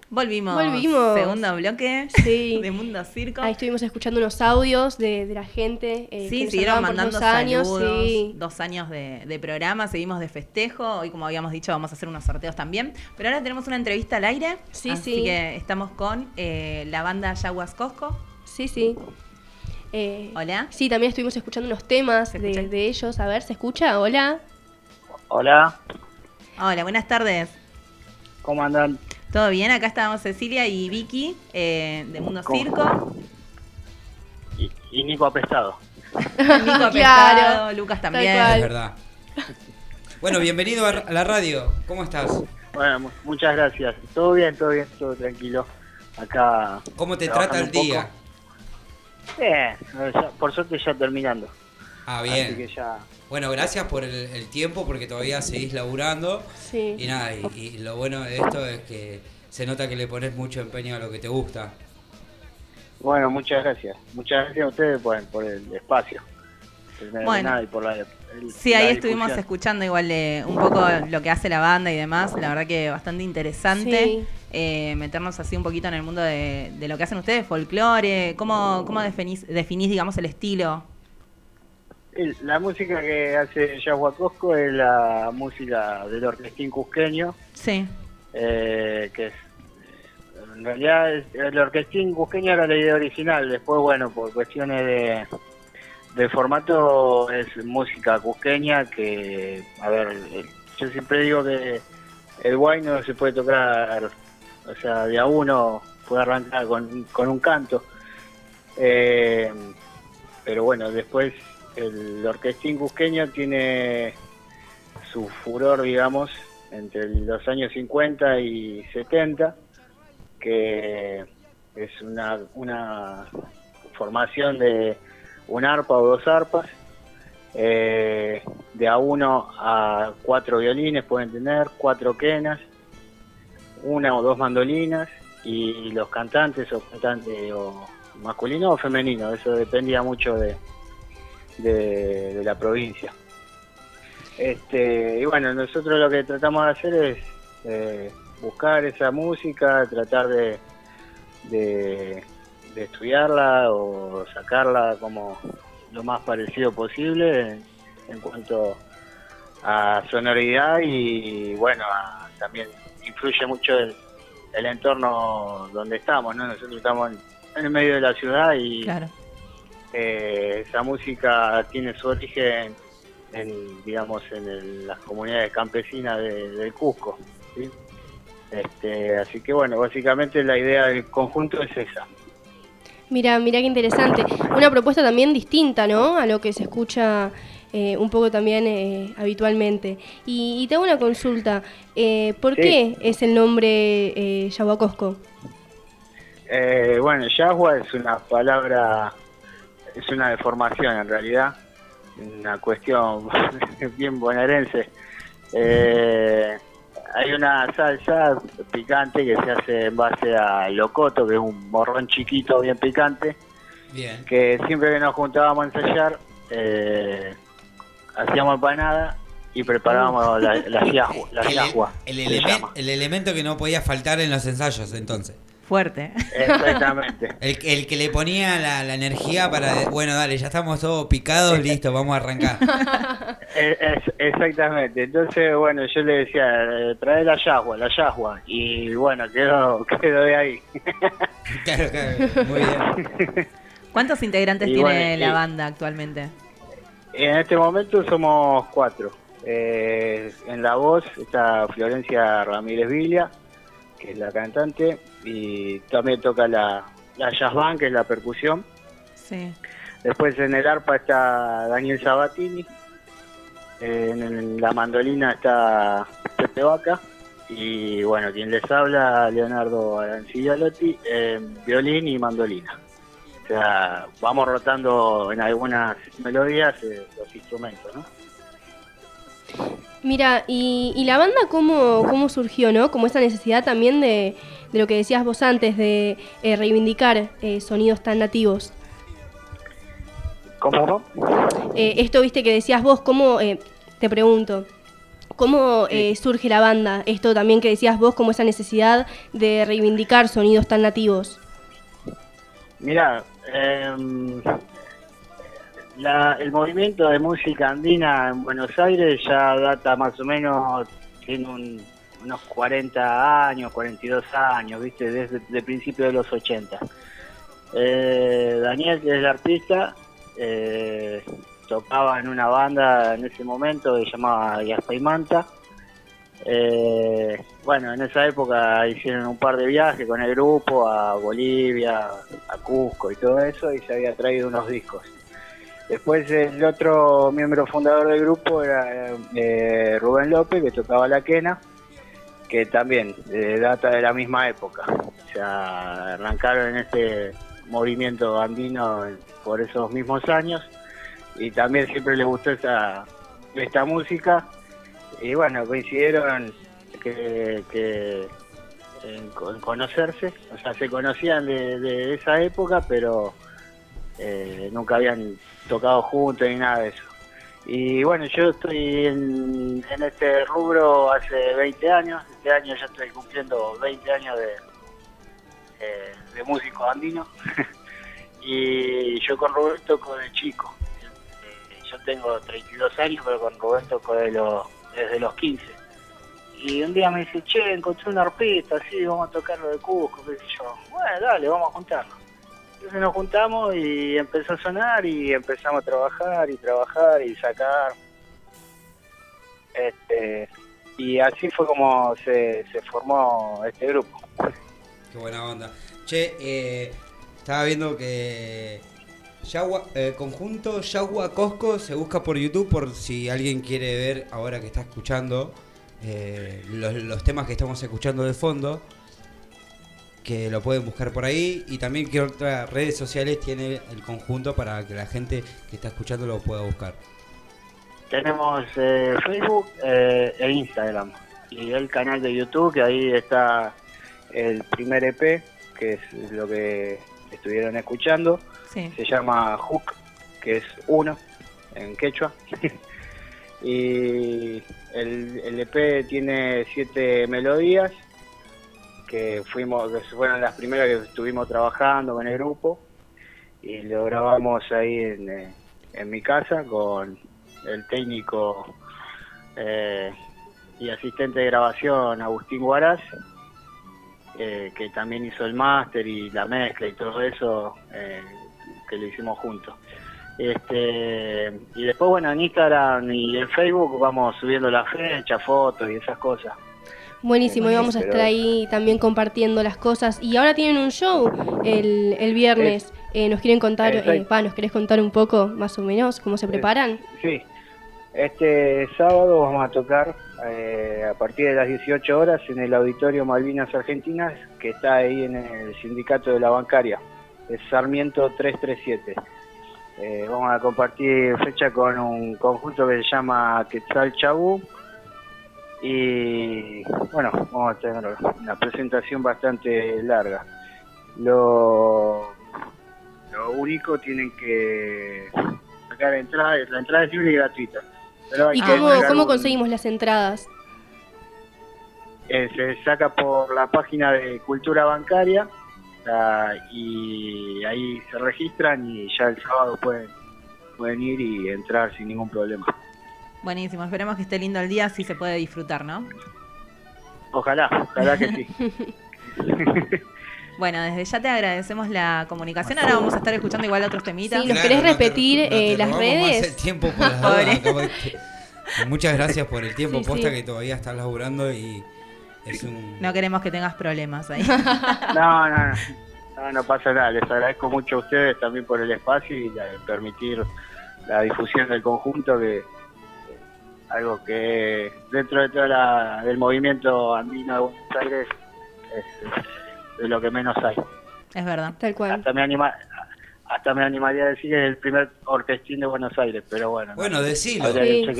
Volvimos. Volvimos. Segundo bloque Sí. de Mundo Circo. Ahí estuvimos escuchando unos audios de, de la gente. eh, que Sí, nos siguieron mandando años. saludos. Sí. Dos años de, de programa, seguimos de festejo. Hoy, como habíamos dicho, vamos a hacer unos sorteos también. Pero ahora tenemos una entrevista al aire. Sí, así sí. que estamos con eh, la banda Yaguas Cosco. Sí, sí. Eh, Hola. Sí, también estuvimos escuchando unos temas de, de ellos. A ver, ¿se escucha? Hola. Hola, Hola, buenas tardes. ¿cómo andan? ¿Todo bien? Acá estábamos Cecilia y Vicky eh, de Mundo ¿Cómo? Circo. Y, y Nico Apestado. Nico Claro, Pescado, Lucas también. Es verdad. Bueno, bienvenido a la radio. ¿Cómo estás? Bueno, mu- muchas gracias. Todo bien, todo bien, todo tranquilo. Acá. ¿Cómo te trata el día? Bien, por suerte ya terminando. Ah, Así bien. que ya. Bueno, gracias por el, el tiempo porque todavía seguís laburando. Sí. Y nada, y, y lo bueno de esto es que se nota que le pones mucho empeño a lo que te gusta. Bueno, muchas gracias. Muchas gracias a ustedes por, por el espacio. Bueno. nada, y por la, el- Sí, ahí la estuvimos escuchando igual de un poco lo que hace la banda y demás. La verdad que bastante interesante Sí. eh, meternos así un poquito en el mundo de, de lo que hacen ustedes, folclore. ¿Cómo, cómo definís, definís, digamos, el estilo? El- La música que hace Yahuacosco es la música del orquestín cusqueño. Sí. eh, que es en realidad es- el orquestín cusqueño era la idea original después bueno por cuestiones de de formato es música cusqueña que a ver el- yo siempre digo que el guay no se puede tocar o sea de a uno puede arrancar con, con un canto Eh, pero bueno después el orquestín cusqueño tiene su furor digamos entre los años 50 y 70 que es una, una formación de un arpa o dos arpas, eh, de a uno a cuatro violines pueden tener, cuatro quenas, una o dos mandolinas y los cantantes o cantantes o masculino o femenino, eso dependía mucho de, de, la provincia. Este, y bueno, nosotros lo que tratamos de hacer es eh, buscar esa música, tratar de, de, estudiarla o sacarla como lo más parecido posible en, cuanto a sonoridad y bueno, también influye mucho el, el entorno donde estamos, ¿no? Nosotros estamos en, el medio de la ciudad y. eh, esa música tiene su origen en, digamos, en el- las comunidades campesinas de- del Cusco, ¿sí? Este, así que bueno, básicamente la idea del conjunto es esa. Mira, mira qué interesante. Una propuesta también distinta, ¿no? A lo que se escucha eh, un poco también eh, habitualmente. Y, y te hago una consulta. Eh, ¿Por Sí. qué es el nombre eh, Yahuacosco? Eh, bueno, yagua es una palabra, es una deformación en realidad, una cuestión bien bonaerense. Eh, hay una salsa picante que se hace en base a locoto, que es un morrón chiquito bien picante, Bien. que siempre que nos juntábamos a ensayar, eh, hacíamos empanada y preparábamos la, la yagua. La El, el elemento que no podía faltar en los ensayos, entonces. Fuerte. Exactamente. El, el que le ponía la, la energía para, bueno, dale, ya estamos todos picados, listo, vamos a arrancar. Es- es- exactamente. Entonces, bueno, yo le decía, eh, trae la yagua, la yagua. Y bueno, quedó, quedó de ahí. Claro, claro, muy bien. ¿Cuántos integrantes Y tiene bueno, la y- banda actualmente? En este momento somos cuatro. Eh, en la voz está Florencia Ramírez Villa, que es la cantante, y también toca la, la jazz band, que es la percusión. Sí. Después en el arpa está Daniel Sabatini, en la mandolina está Pepe Vaca, y bueno, quien les habla, Leonardo Arancillalotti, violín y mandolina. O sea, vamos rotando en algunas melodías eh, los instrumentos, ¿no? Mira, y, y la banda cómo, cómo surgió, ¿no? Como esa necesidad también de, de lo que decías vos antes, de eh, reivindicar eh, sonidos tan nativos. ¿Cómo? Eh, esto, viste, que decías vos, ¿cómo, te pregunto, cómo surge la banda? Esto también que decías vos, como esa necesidad de reivindicar sonidos tan nativos. Mira, em, la- el movimiento de música andina en Buenos Aires ya data más o menos, tiene un- unos 40 años, 42 años, ¿viste? Desde el principio de los 80. Eh, Daniel, que es el artista, eh, tocaba en una banda en ese momento que se llamaba Yaspa y Manta. Eh, bueno, en esa época hicieron un par de viajes con el grupo a Bolivia, a Cusco y todo eso, y se había traído unos discos. Después el otro miembro fundador del grupo era eh, Rubén López, que tocaba la quena, que también eh, data de la misma época. O sea, arrancaron en este movimiento andino por esos mismos años y también siempre les gustó esa, esta música y bueno, coincidieron en conocerse, o sea, se conocían de, de esa época, pero eh, nunca habían tocado juntos ni nada de eso. Y bueno, yo estoy en, este rubro hace 20 años, este año ya estoy cumpliendo 20 años de, eh, de músico andino, y yo con Rubén toco de chico. Eh, Yo tengo 32 años, pero con Rubén toco de los, desde los 15. Y un día me dice, che, encontré un arpista, así, vamos a tocarlo de Cusco, qué sé yo. Bueno, dale, vamos a juntarnos. Entonces nos juntamos y empezó a sonar y empezamos a trabajar y trabajar y sacar. Este, y así fue como se, se formó este grupo. Qué buena onda. Che, eh, estaba viendo que Yagua, eh, conjunto Yagua Cosco se busca por YouTube por si alguien quiere ver ahora que está escuchando eh, los, los temas que estamos escuchando de fondo. Que lo pueden buscar por ahí y también qué otras redes sociales tiene el conjunto para que la gente que está escuchando lo pueda buscar. Tenemos eh, Facebook eh, e Instagram y el canal de YouTube que ahí está el primer EP que es lo que estuvieron escuchando. Sí. Se llama Hook, que es uno en quechua. y el, el EP tiene siete melodías que fuimos que fueron las primeras que estuvimos trabajando con el grupo y lo grabamos ahí en, eh, mi casa con el técnico eh, y asistente de grabación Agustín Guaraz eh, que también hizo el máster y la mezcla y todo eso eh, que lo hicimos juntos. Este y después bueno en Instagram y en Facebook vamos subiendo la fecha fotos y esas cosas Buenísimo, y vamos a estar ahí también compartiendo las cosas. Y ahora tienen un show el, el viernes. Eh, ¿Nos quieren contar, eh, pa, nos querés contar un poco más o menos cómo se preparan? Sí, este sábado vamos a tocar eh, a partir de las 18 horas en el Auditorio Malvinas Argentinas, que está ahí en el Sindicato de la Bancaria, es Sarmiento 337. Eh, vamos a compartir fecha con un conjunto que se llama Quetzal Chabú y bueno, vamos a tener una presentación bastante larga. Lo, lo único tienen que sacar entrada, la entrada es libre y gratuita. Pero hay ¿Y que cómo, cómo un- conseguimos las entradas? eh, se saca por la página de Cultura Bancaria y ahí se registran y ya el sábado pueden, pueden ir y entrar sin ningún problema. Buenísimo, esperemos que esté lindo el día, así se puede disfrutar, ¿no? Ojalá, ojalá que sí. Bueno, desde ya te agradecemos la comunicación. Ahora vamos a estar escuchando igual otros temitas. Sí, ¿nos querés repetir eh, las robamos más redes? el tiempo por las dudas, acabo de- Muchas gracias por el tiempo Sí, posta sí. que todavía estás laburando y es un... No queremos que tengas problemas ahí. No, no, no, no, no pasa nada. Les agradezco mucho a ustedes también por el espacio y la- permitir la difusión del conjunto, que eh, algo que dentro de todo la, del movimiento andino de Buenos Aires es de lo que menos hay. Es verdad. Tal cual. Hasta me anima, hasta me animaría a decir que es el primer orquestín de Buenos Aires, pero bueno. no. Bueno, decilo. Sí.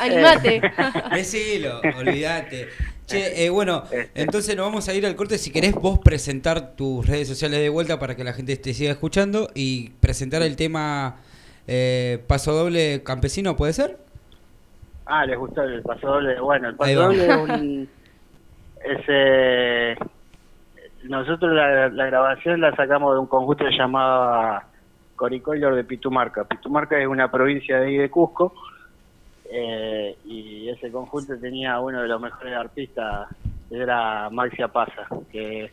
Animate. Decilo, olvídate. Che, eh, bueno, Este. entonces nos vamos a ir al corte. Si querés vos presentar tus redes sociales de vuelta para que la gente te siga escuchando y presentar el tema eh, Paso Doble Campesino, ¿puede ser? Ah, les gustó el paso doble. Bueno, el paso doble es un. es, eh, nosotros la, la grabación la sacamos de un conjunto que se llamaba Coricolor de Pitumarca. Pitumarca es una provincia de ahí de Cusco. eh, y ese conjunto tenía uno de los mejores artistas, era Maxia Pasa, que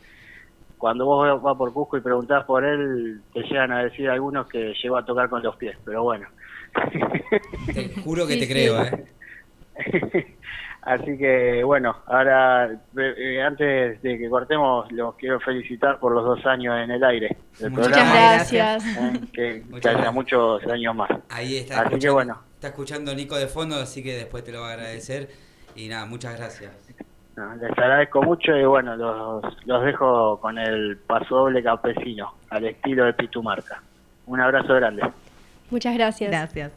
cuando vos vas por Cusco y preguntás por él, te llegan a decir algunos que llegó a tocar con los pies, pero bueno. Te juro que Sí, te sí. creo, ¿eh? Así que bueno, ahora eh, eh, antes de que cortemos, los quiero felicitar por los dos años en el aire del Muchas Muchas programa. gracias. eh, que, haya gracias. muchos años más. Ahí está Así que bueno. está escuchando Nico de fondo, así que después te lo va a agradecer. Y nada, muchas gracias. No, les agradezco mucho y bueno, los, los dejo con el paso doble campesino, al estilo de Pitumarca. Un abrazo grande. Muchas gracias. Gracias.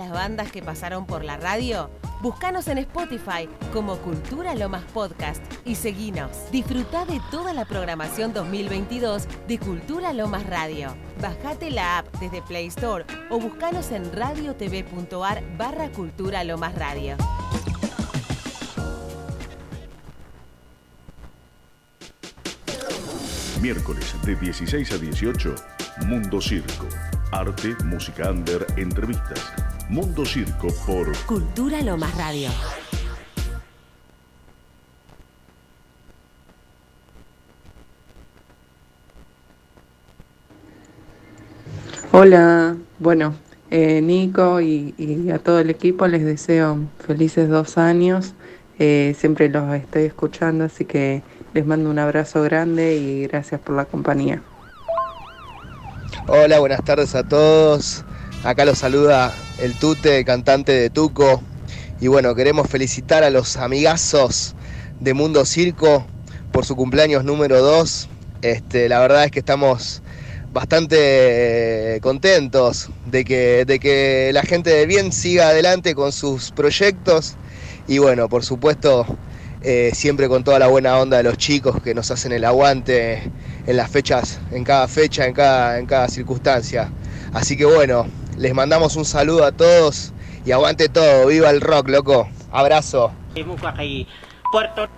Las bandas que pasaron por la radio? Búscanos en Spotify como Cultura Lomas Podcast y seguinos. Disfruta de toda la programación 2022 de Cultura Lomas Radio. Bajate la app desde Play Store o búscanos en radiotv.ar barra Cultura Lomas Radio. Miércoles de 16 a 18, Mundo Circo. Arte, música under, entrevistas. Mundo Circo por Cultura Lomas Radio. Hola, bueno, eh, Nico y, y a todo el equipo les deseo felices dos años. Eh, siempre los estoy escuchando, así que les mando un abrazo grande y gracias por la compañía. Hola, buenas tardes a todos. Acá los saluda el Tute, cantante de Tuco. Y bueno, queremos felicitar a los amigazos de Mundo Circo por su cumpleaños número 2. Este, la verdad es que estamos bastante eh, contentos de que, de que la gente de bien siga adelante con sus proyectos. Y bueno, por supuesto, eh, siempre con toda la buena onda de los chicos que nos hacen el aguante en las fechas, en cada fecha, en cada, en cada circunstancia. Así que bueno, les mandamos un saludo a todos y aguante todo, viva el rock, loco. Abrazo. Puerto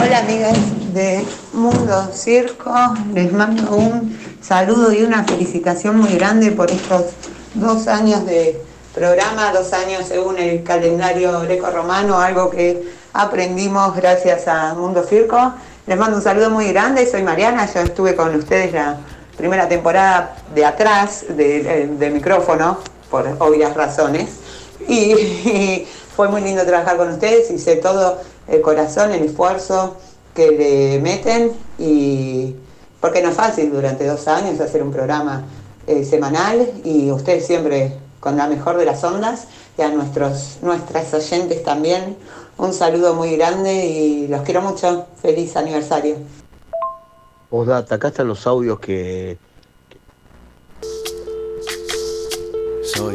Hola amigas de Mundo Circo, les mando un saludo y una felicitación muy grande por estos dos años de programa, dos años según el calendario greco-romano, algo que aprendimos gracias a Mundo Circo. Les mando un saludo muy grande, soy Mariana, yo estuve con ustedes la primera temporada de atrás de- del micrófono, por obvias razones, y, fue muy lindo trabajar con ustedes sé todo el corazón, el esfuerzo que le meten y porque no es fácil durante dos años hacer un programa eh, semanal y ustedes siempre con la mejor de las ondas y a nuestros, nuestras oyentes también un saludo muy grande y los quiero mucho. Feliz aniversario. Postdata, acá están los audios que, Soy,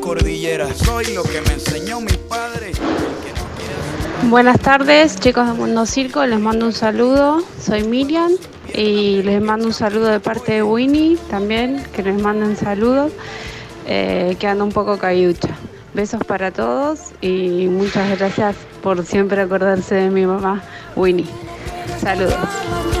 cordillera. Soy lo que me enseñó mi padre. Buenas tardes, chicos de Mundo Circo. Les mando un saludo. Soy Miriam y les mando un saludo de parte de Winnie también, que les manden saludos. Eh, que anda un poco cayucha. Besos para todos y muchas gracias por siempre acordarse de mi mamá, Winnie. Saludos.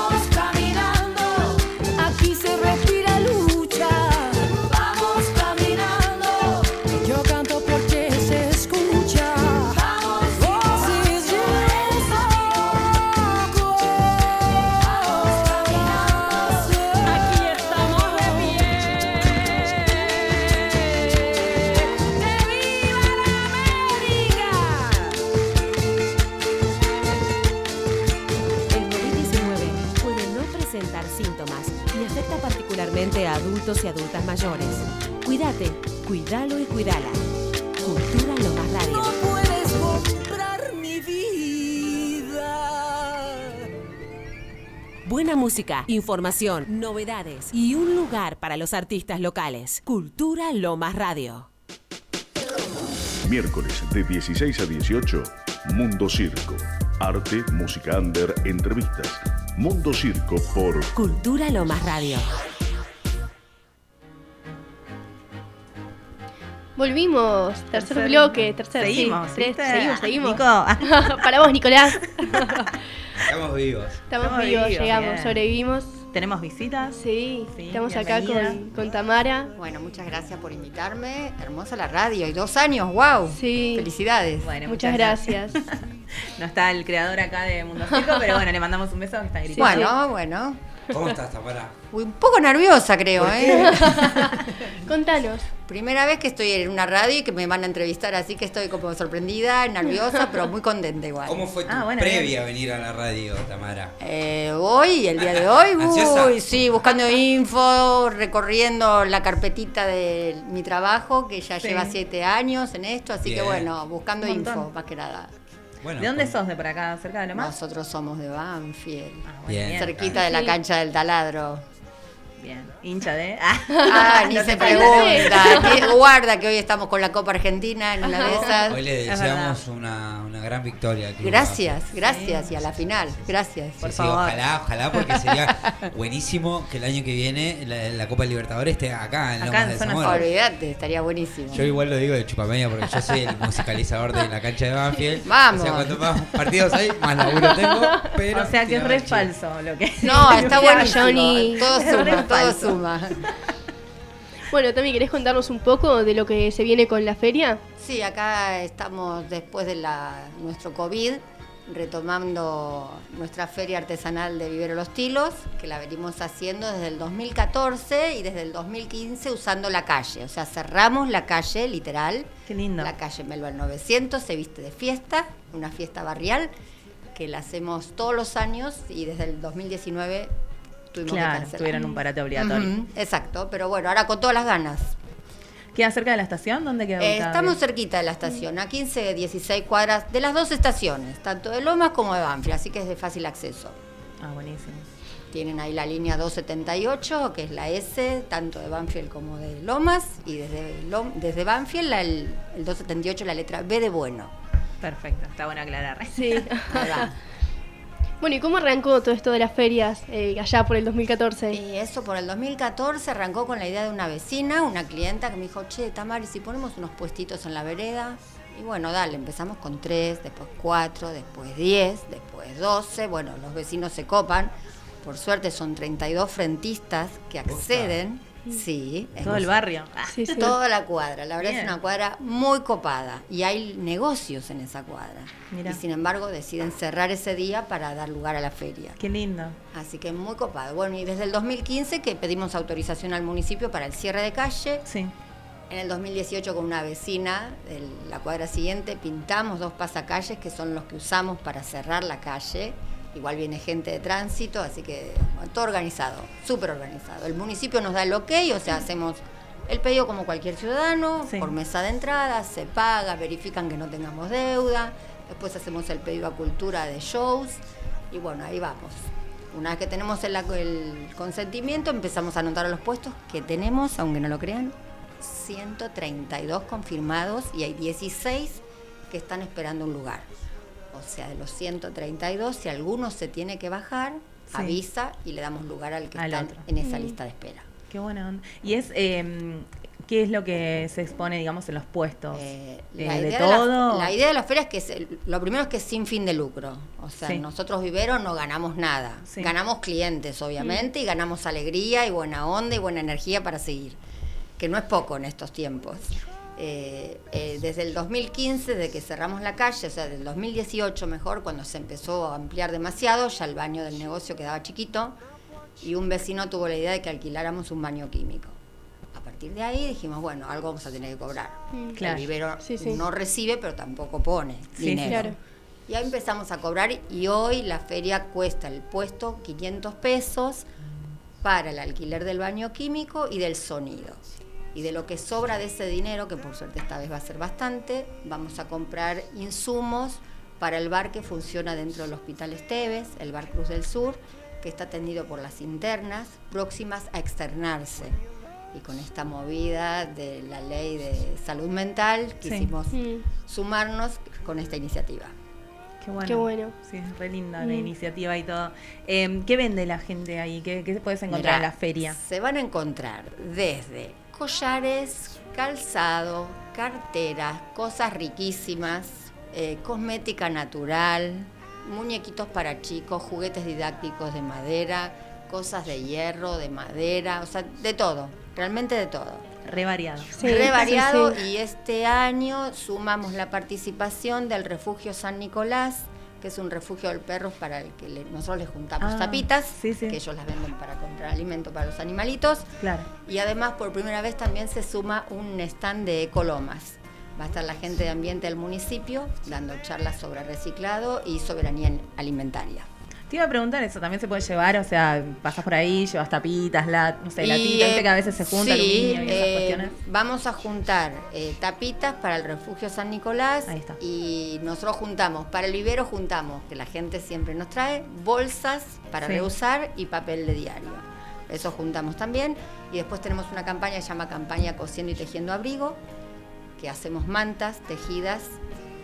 Mayores. Cuídate, cuídalo y cuídala. Cultura lo más radio. puedes comprar mi vida. Buena música, información, novedades y un lugar para los artistas locales. Cultura Lomas Radio. Miércoles de 16 a 18, Mundo Circo. Arte, música under, entrevistas. Mundo Circo por Cultura Lomas Radio. Volvimos, tercer, Tercer- bloque, tercer sí, Seguimos, tres, ¿viste? seguimos, seguimos. Nico. Para vos, Nicolás. Estamos vivos. Estamos, Estamos vivos, vivos, llegamos, bien. sobrevivimos. ¿Tenemos visitas? Sí, estamos acá con, con Tamara. Bueno, muchas gracias por invitarme. Hermosa la radio. Y dos años, wow. Sí. Felicidades. Bueno, Muchas gracias. No está el creador acá de Mundo Circo, pero bueno, le mandamos un beso que está gritando. Bueno, bueno. ¿Cómo estás, Tamara? Uy, Un poco nerviosa, creo, ¿Por ¿eh? Contanos. Primera vez que estoy en una radio y que me van a entrevistar, así que estoy como sorprendida, nerviosa, pero muy contenta igual. ¿Cómo fue tu Ah, bueno, previa a venir a la radio, Tamara? Eh, hoy, el día de hoy, ¿Ansiosa? uy, sí, buscando info, recorriendo la carpetita de mi trabajo, que ya Sí. lleva siete años en esto, así que bueno, buscando info, más que nada. ¿De dónde sos? ¿De por acá, cerca de Lomas? Nosotros somos de Banfield, Bien. cerquita de la cancha del taladro. Bien. Hincha de. Ah, ni no se pregunta. Ni- guarda que hoy estamos con la Copa Argentina en una de esas. Hoy le Es deseamos una, una gran victoria. al Club Gracias, gracias. Y a la final, gracias. Sí, sí, ojalá, ojalá, porque sería buenísimo que el año que viene la, la Copa Libertadores esté acá en Lomas de. Olvídate, estaría buenísimo. Yo igual lo digo de chupamedia porque yo soy el musicalizador de la cancha de Banfield. Vamos. O sea, cuanto más partidos hay, más laburo tengo. Pero o sea que es re falso lo que. No, está buenísimo. Johnny. Todo suma, todo falso. suma. Bueno, Tami, ¿querés contarnos un poco de lo que se viene con la feria? Sí, acá estamos después de la, nuestro COVID retomando nuestra feria artesanal de Vivero Los Tilos, que la venimos haciendo desde el 2014 y desde el 2015 usando la calle. O sea, cerramos la calle, literal. Qué lindo. La calle Melba 900 se viste de fiesta, una fiesta barrial, que la hacemos todos los años y desde el 2019 tuvimos que Claro, cancelar. tuvieron un parate obligatorio. Exacto, pero bueno, ahora con todas las ganas. ¿Queda cerca de la estación? ¿Dónde queda? Eh, estamos cerquita de la estación, a 15, 16 cuadras de las dos estaciones, tanto de Lomas como de Banfield, así que es de fácil acceso. Ah, buenísimo. Tienen ahí la línea 278, que es la S, tanto de Banfield como de Lomas, y desde, Lom- desde Banfield la- el, el 278, la letra B de bueno. Perfecto, está bueno aclarar. Sí. Bueno, ¿y cómo arrancó todo esto de las ferias eh, allá por el 2014? Y eso por el 2014 arrancó con la idea de una vecina, una clienta que me dijo, che, Tamari, si ponemos unos puestitos en la vereda. Y bueno, dale, empezamos con tres, después cuatro, después diez, después doce. Bueno, los vecinos se copan. Por suerte son 32 frentistas que acceden. Sí. es Todo el barrio. Ah. Sí, sí. Toda la cuadra. La verdad Bien. es una cuadra muy copada. Y hay negocios en esa cuadra. Mirá. Y sin embargo deciden cerrar ese día para dar lugar a la feria. Qué lindo. Así que muy copado. Bueno, y desde el 2015 que pedimos autorización al municipio para el cierre de calle. Sí. En el 2018 con una vecina de la cuadra siguiente pintamos dos pasacalles que son los que usamos para cerrar la calle. Igual viene gente de tránsito, así que bueno, todo organizado, súper organizado. El municipio nos da el ok, o sea, hacemos el pedido como cualquier ciudadano, Sí. por mesa de entrada, se paga, verifican que no tengamos deuda, después hacemos el pedido a cultura de shows y bueno, ahí vamos. Una vez que tenemos el, el consentimiento, empezamos a anotar los puestos que tenemos, aunque no lo crean, 132 confirmados y hay 16 que están esperando un lugar. O sea, de los 132, si alguno se tiene que bajar, Sí. avisa y le damos lugar al que Al está otro. en esa Mm. lista de espera. Qué buena onda. ¿Y es eh, qué es lo que se expone, digamos, en los puestos? Eh, La ¿De idea todo? De la, la idea de la feria es que es lo primero es que es sin fin de lucro. O sea, Sí. nosotros viveros no ganamos nada. Sí. Ganamos clientes, obviamente, y ganamos alegría y buena onda y buena energía para seguir. Que no es poco en estos tiempos. Eh, eh, desde el 2015, desde que cerramos la calle, o sea, del 2018 mejor, cuando se empezó a ampliar demasiado, ya el baño del negocio quedaba chiquito y un vecino tuvo la idea de que alquiláramos un baño químico. A partir de ahí dijimos, bueno, algo vamos a tener que cobrar. Mm. Claro. El vivero Sí, sí. no recibe, pero tampoco pone Sí, dinero. Claro. Y ahí empezamos a cobrar y hoy la feria cuesta el puesto 500 pesos para el alquiler del baño químico y del sonido. Y de lo que sobra de ese dinero, que por suerte esta vez va a ser bastante, vamos a comprar insumos para el bar que funciona dentro del Hospital Esteves, el Bar Cruz del Sur, que está atendido por las internas próximas a externarse. Y con esta movida de la ley de salud mental, quisimos Mm. sumarnos con esta iniciativa. Qué bueno. Qué bueno. Sí, es re linda la Mm. iniciativa y todo. Eh, ¿Qué vende la gente ahí? ¿Qué, qué puedes encontrar Mirá, en la feria? Se van a encontrar desde collares, calzado, carteras, cosas riquísimas, eh, cosmética natural, muñequitos para chicos, juguetes didácticos de madera, cosas de hierro, de madera, o sea, de todo, realmente de todo. Re variado. Sí, Re sí, variado sí. y este año sumamos la participación del refugio San Nicolás, que es un refugio de perros para el que le- nosotros les juntamos Ah, tapitas, sí, sí. que ellos las venden para comprar alimento para los animalitos. Claro. Y además por primera vez también se suma un stand de ecolomas. Va a estar la gente de ambiente del municipio dando charlas sobre reciclado y soberanía alimentaria. Te iba a preguntar eso, ¿también se puede llevar? O sea, pasas por ahí, llevas tapitas, la, no sé, Y, latita, eh, que a veces se junta sí, aluminio y esas eh, cuestiones. Vamos a juntar eh, tapitas para el refugio San Nicolás Ahí está. y nosotros juntamos, para el vivero juntamos, que la gente siempre nos trae, bolsas para Sí. reusar y papel de diario. Eso juntamos también. Y después tenemos una campaña que se llama Campaña Cosiendo y Tejiendo Abrigo, que hacemos mantas tejidas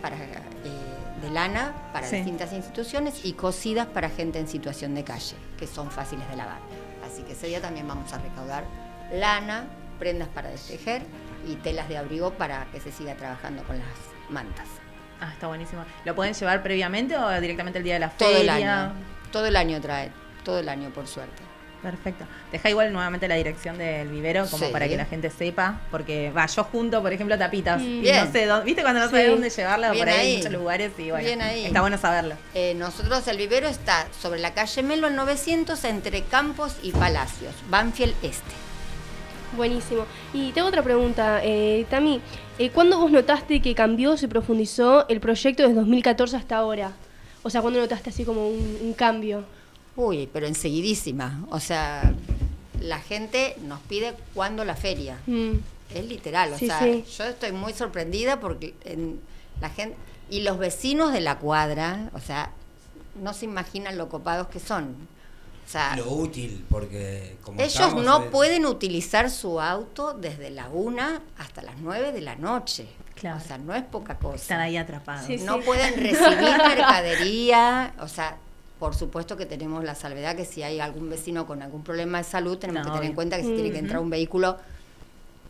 para, eh, de lana para Sí. distintas instituciones y cosidas para gente en situación de calle, que son fáciles de lavar. Así que ese día también vamos a recaudar lana, prendas para destejer y telas de abrigo para que se siga trabajando con las mantas. Ah, está buenísimo. ¿Lo pueden llevar previamente o directamente el día de la Todo feria? el año. Todo el año trae, todo el año por suerte. Perfecto. Deja igual nuevamente la dirección del vivero como Sí. para que la gente sepa, porque va, yo junto, por ejemplo, tapitas. Mm. Bien. No sé dónde, ¿Viste cuando no Sí. sabes dónde llevarla? Bien por ahí, ahí. en muchos lugares y bueno. Bien ahí. Está bueno saberlo. Eh, nosotros el vivero está sobre la calle Melo al 900 entre Campos y Palacios, Banfield Este. Buenísimo. Y tengo otra pregunta, eh, Tami. Eh, ¿Cuándo vos notaste que cambió, se profundizó el proyecto desde 2014 hasta ahora? O sea, ¿cuándo notaste así como un, un cambio? Uy, pero enseguidísima. O sea, la gente nos pide cuándo la feria. Mm, es literal, o Sí, sea, sí. yo estoy muy sorprendida porque en la gente y los vecinos de la cuadra, o sea, no se imaginan lo copados que son. O sea, Lo útil, porque como ellos no pueden utilizar su auto desde la una hasta las 9 de la noche. Claro. O sea, no es poca cosa. Están ahí atrapados. Sí, no pueden recibir mercadería, o sea, por supuesto que tenemos la salvedad que si hay algún vecino con algún problema de salud, tenemos No, que tener en cuenta que si tiene que entrar un vehículo,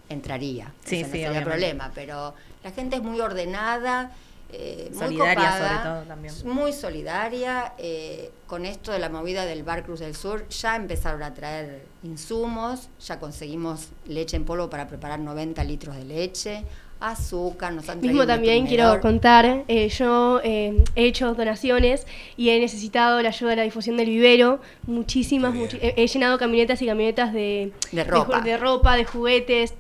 entraría. Sí, no sí, sería obviamente. problema, pero la gente es muy ordenada, eh, muy Solidaria copada, sobre todo también. muy solidaria. eh, con esto de la movida del Bar Cruz del Sur, ya empezaron a traer insumos, ya conseguimos leche en polvo para preparar 90 litros de leche, azúcar, nos han Mismo también quiero contar, eh, yo eh, he hecho donaciones y he necesitado la ayuda de la difusión del vivero, muchísimas, he, he llenado camionetas y camionetas de, De ropa. de, ropa, de juguetes,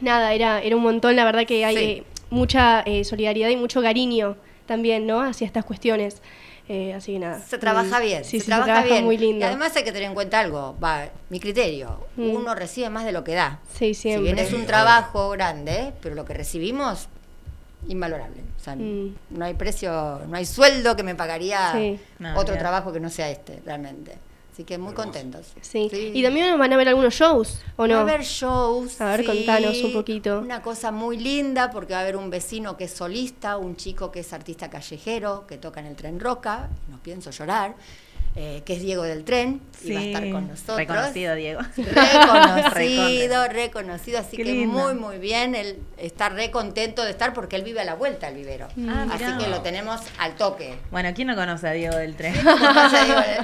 nada, era, era un montón, la verdad que hay Sí. eh, mucha eh, solidaridad y mucho cariño también, ¿no? Hacia estas cuestiones. Eh, así que nada. Se trabaja bien, sí, se, trabaja, bien. muy lindo. Y además hay que tener en cuenta algo, va, mi criterio, Mm. uno recibe más de lo que da. Sí, Si bien es un trabajo grande, pero lo que recibimos, invalorable. O sea, Mm. no hay precio, no hay sueldo que me pagaría Sí. No, otro trabajo que no sea este, realmente. Así que muy contentos. Sí. Y también van a ver algunos shows, ¿o no? Va a haber shows. A ver, sí, contanos un poquito. Una cosa muy linda porque va a haber un vecino que es solista, un chico que es artista callejero, que toca en el tren Roca, no pienso llorar, eh, que es Diego del Tren, y va a estar Sí, con nosotros. reconocido, Diego. Reconocido, reconocido, así Qué que lindo. muy, muy bien. Él está re contento de estar porque él vive a la vuelta al vivero. Ah, así mirá. que lo tenemos al toque. Bueno, ¿quién no conoce a Diego del Tren? Conoce,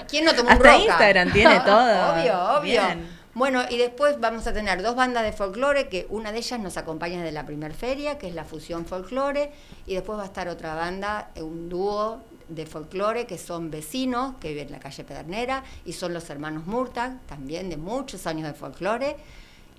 ¿Quién no tomó un Hasta roca? Instagram tiene todo. obvio, obvio. Bien. Bueno, y después vamos a tener dos bandas de folclore, que una de ellas nos acompaña desde la primer feria, que es la Fusión Folclore, y después va a estar otra banda, un dúo de folclore, que son vecinos, que viven en la calle Pedernera, y son los hermanos Murtag, también de muchos años de folclore.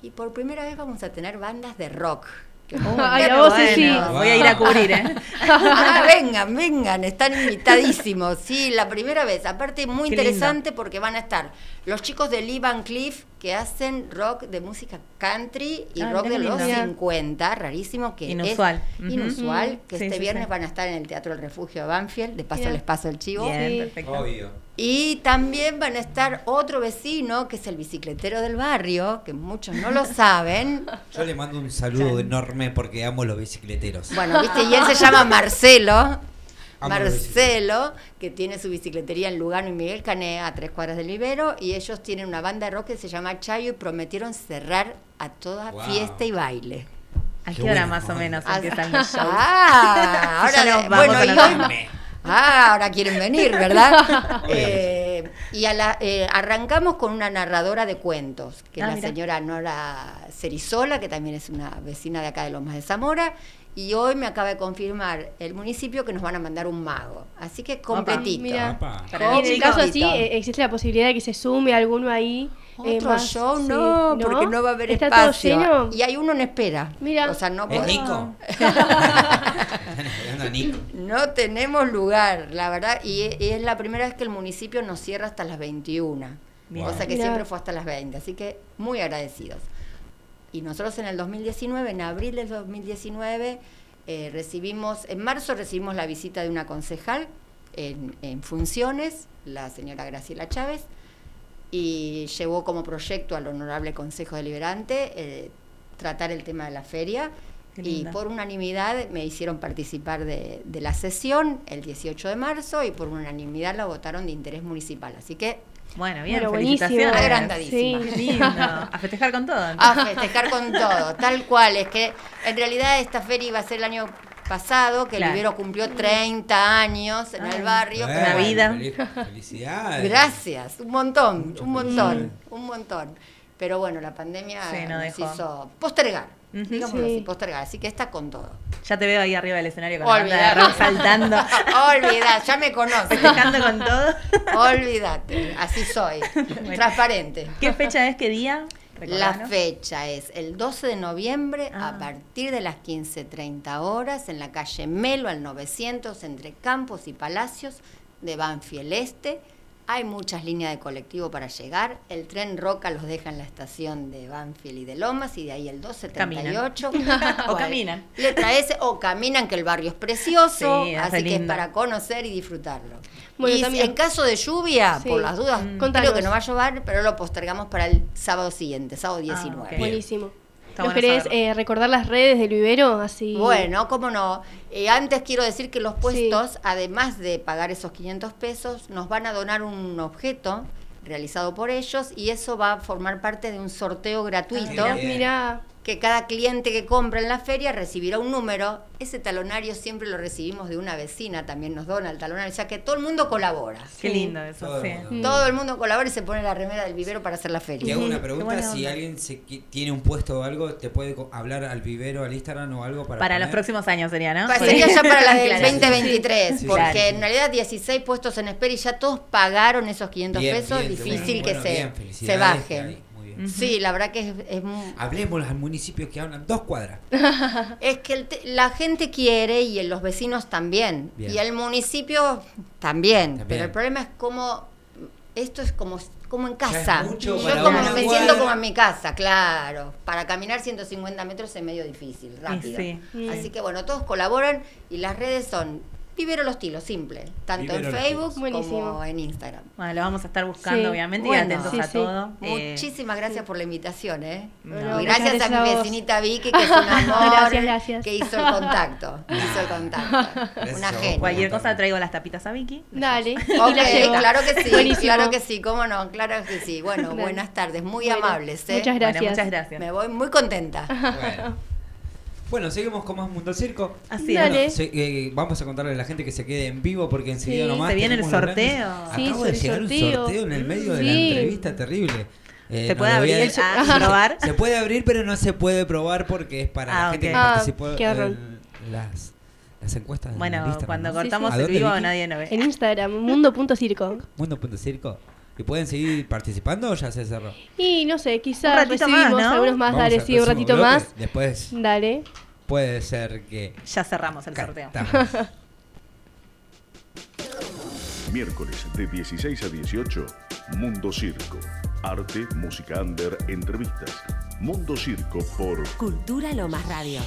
Y por primera vez vamos a tener bandas de rock. Que- Ay, Qué a vos sí, bueno. sí. Voy a ir a cubrir, ¿eh? Ah, vengan, vengan, están invitadísimos. Sí, la primera vez. Aparte, muy Qué lindo. interesante porque van a estar los chicos de Lee Van Cleef que hacen rock de música country y Ah, rock de los lindo. 50, rarísimo que Inusual. es inusual, que Sí, este sí, viernes sí. van a estar en el Teatro del Refugio de Banfield, de paso Mirá. les paso el chivo. Bien, Sí. perfecto. Obvio. Y también van a estar otro vecino, que es el bicicletero del barrio, que muchos no lo saben. Yo le mando un saludo enorme porque amo los bicicleteros. Bueno, viste, y él se llama Marcelo. Los Marcelo, que tiene su bicicletería en Lugano y Miguel Cané, a tres cuadras del vivero, y ellos tienen una banda de rock que se llama Chayo y prometieron cerrar a toda Wow. fiesta y baile. ¿A Qué qué hora bueno. más o menos Ah, empiezan los shows? Ah, ahora, Ya de- nos vamos bueno, a y la hoy- Dame. Ah, ahora quieren venir, ¿verdad? Eh, y a la- eh, arrancamos con una narradora de cuentos, que Ah, es la mira. señora Nora Cerizola, que también es una vecina de acá de Lomas de Zamora. Y hoy me acaba de confirmar el municipio que nos van a mandar un mago. Así que completito. Mira. En el caso así, eh, existe la posibilidad de que se sume alguno ahí. eh, Otro más, show sí. no, porque no va a haber ¿Está espacio. todo lleno? Y hay uno en espera. Mira. O sea, no ¿Es Nico? No tenemos lugar, la verdad, y e- y es la primera vez que el municipio nos cierra hasta las 21. Bien. O sea que Mirá. siempre fue hasta las 20, así que muy agradecidos. Y nosotros en el 2019, en abril del 2019, eh, recibimos, en marzo recibimos la visita de una concejal en, en funciones, la señora Graciela Chávez, y llevó como proyecto al Honorable Consejo Deliberante eh, tratar el tema de la feria. Y por unanimidad me hicieron participar de, de la sesión el 18 de marzo y por unanimidad la votaron de interés municipal. Así que Bueno, bien, Bueno, felicitaciones. Agrandadísima. Qué lindo. A festejar con todo. a festejar con todo, tal cual. Es que en realidad esta feria iba a ser el año pasado, que Claro. el Vivero cumplió 30 años en Ay, el barrio. Bueno, Una vida. Felicidades. Gracias, un montón, Mucho un montón, un montón. Pero bueno, la pandemia Sí, no nos dejó. hizo postergar, Sí. así, postergar. Así que está con todo. Ya te veo ahí arriba del escenario con la banda de rock saltando. Olvidate, ya me conoces. Festejando con todo. Olvídate, así soy, transparente. ¿Qué fecha es? ¿Qué día? La fecha es el 12 de noviembre Ah. a partir de las 15.30 horas en la calle Melo al 900 entre Campos y Palacios de Banfield Este Hay muchas líneas de colectivo para llegar. El tren Roca los deja en la estación de Banfield y de Lomas y de ahí el 278. Caminan. O caminan. Letra S o caminan que el barrio es precioso, Sí, así que es para conocer y disfrutarlo. Bueno, y también- en caso de lluvia, Sí. por las dudas, Mm. creo que no va a llover, pero lo postergamos para el sábado siguiente, sábado 19. Buenísimo. Está ¿Nos bueno querés eh, recordar las redes del vivero? Así... Bueno, cómo no. Eh, antes quiero decir que los puestos, además de pagar esos 500 pesos, nos van a donar un objeto realizado por ellos y eso va a formar parte de un sorteo gratuito. Ah, mira. Que cada cliente que compra en la feria recibirá un número. Ese talonario siempre lo recibimos de una vecina, también nos dona el talonario. O sea que todo el mundo colabora. Qué lindo eso, Todo sí. el mundo. Todo el mundo colabora y se pone la remera del vivero para hacer la feria. Te hago una pregunta, si alguien se qui- tiene un puesto o algo, ¿te puede hablar al vivero, al Instagram o algo para Para los próximos años sería, ¿no? Pa- Sería ya para la del Claro. 2023, Sí, porque claro. en realidad 16 puestos en espera y ya todos pagaron esos 500 Bien, pesos, bien, difícil bueno, que bueno, se, bien, se bajen. Sí, la verdad que es, es muy- Hablemos al municipio que hablan dos cuadras. es que el te- la gente quiere y los vecinos también, Bien. y el municipio también, También. pero el problema es cómo, esto es como, como en casa. mucho Yo como me cuadra. siento como en mi casa, claro. Para caminar 150 metros es medio difícil, rápido. sí. Así que bueno, todos colaboran y las redes son Vivero Los Tilos, simple. Tanto Vivero en Facebook como en Instagram. Bueno, lo vamos a estar buscando, Sí. obviamente, Bueno, y atentos sí, a sí. todo. Eh, Muchísimas gracias por la invitación, ¿eh? No, y gracias, gracias a a mi vecinita Vicky, que es un amor. Gracias, gracias. Que hizo el contacto. Hizo el contacto. Una genia. Cualquier cosa traigo las tapitas a Vicky. Dale. Ok, la llevo. claro que sí, Buenísimo. claro que sí, cómo no, claro que sí. Bueno, Dale. buenas tardes, muy Bueno, amables. ¿eh? muchas gracias. Bueno, muchas gracias. Me voy muy contenta. Bueno. Bueno, seguimos con más Mundo Circo. Así es. Bueno, Dale. se- eh, vamos a contarle a la gente que se quede en vivo porque enseguida Sí, nomás. se viene el tenemos los sorteo. Sí, Acabo de el llegar un sorteo. sorteo en el medio de la Sí. entrevista terrible. Eh, ¿Se no puede lo voy a abrir decir. a- a probar? Se puede abrir, pero no se puede probar porque es para Ah, la gente ok. que Ah, participó qué horror. en las, las encuestas. Bueno, Instagram, cuando ¿no? cortamos ¿A el dónde, vivo Vicky? nadie nos ve. En Instagram, mundo.circo. Mundo.circo. ¿Y pueden seguir participando o ya se cerró? Y no sé, quizás más, recibimos ¿no? algunos más. Vamos Dale, al sí, un ratito bloque. más. Después Dale. puede ser que. Ya cerramos el sorteo. Miércoles de 16 a 18, Mundo Circo. Arte, música under, entrevistas. Mundo Circo por Cultura Lomas Radio.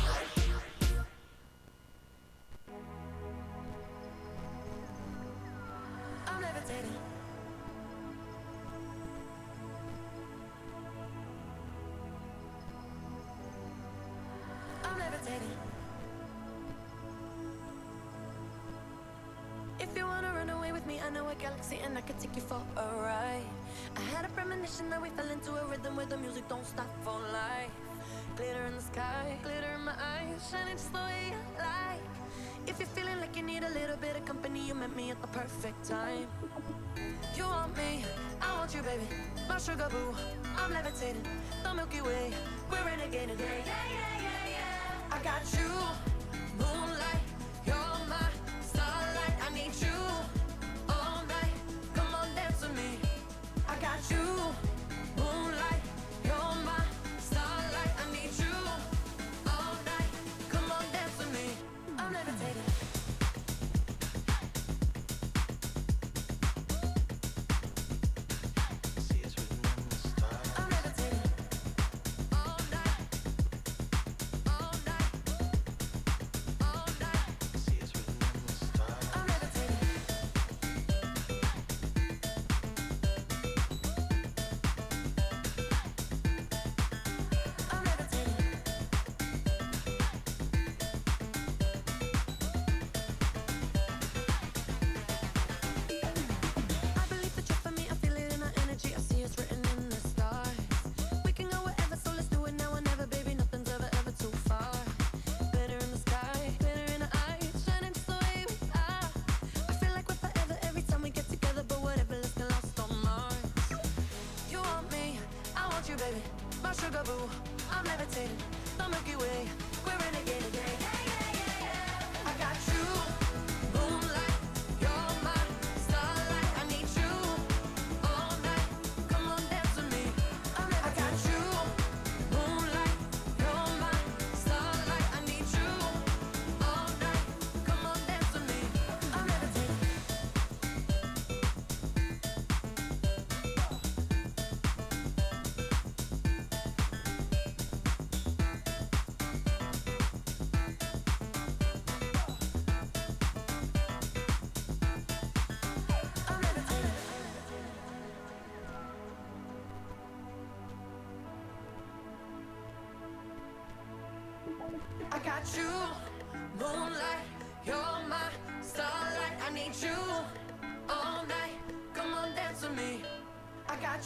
You, baby. My sugar boo, I'm levitating. The Milky Way,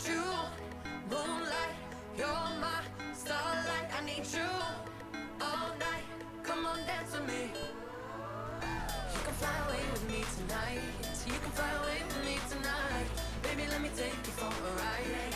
you, moonlight, you're my starlight. I need you all night. Come on, dance with me. You can fly away with me tonight. You can fly away with me tonight. Baby, let me take you for a ride.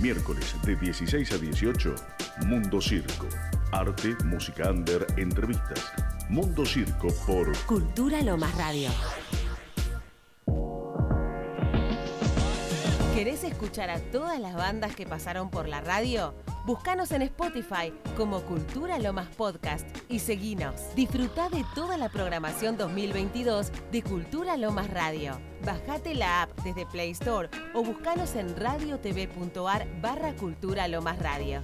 Miércoles de 16 a 18, Mundo Circo. Arte, música under, entrevistas. Mundo Circo por Cultura Lomas Radio. ¿Querés escuchar a todas las bandas que pasaron por la radio? Búscanos en Spotify como Cultura Lomas Podcast y seguinos. Disfruta de toda la programación 2022 de Cultura Lomas Radio. Bajate la app desde Play Store o buscanos en radiotv.ar barra Cultura Lomas Radio.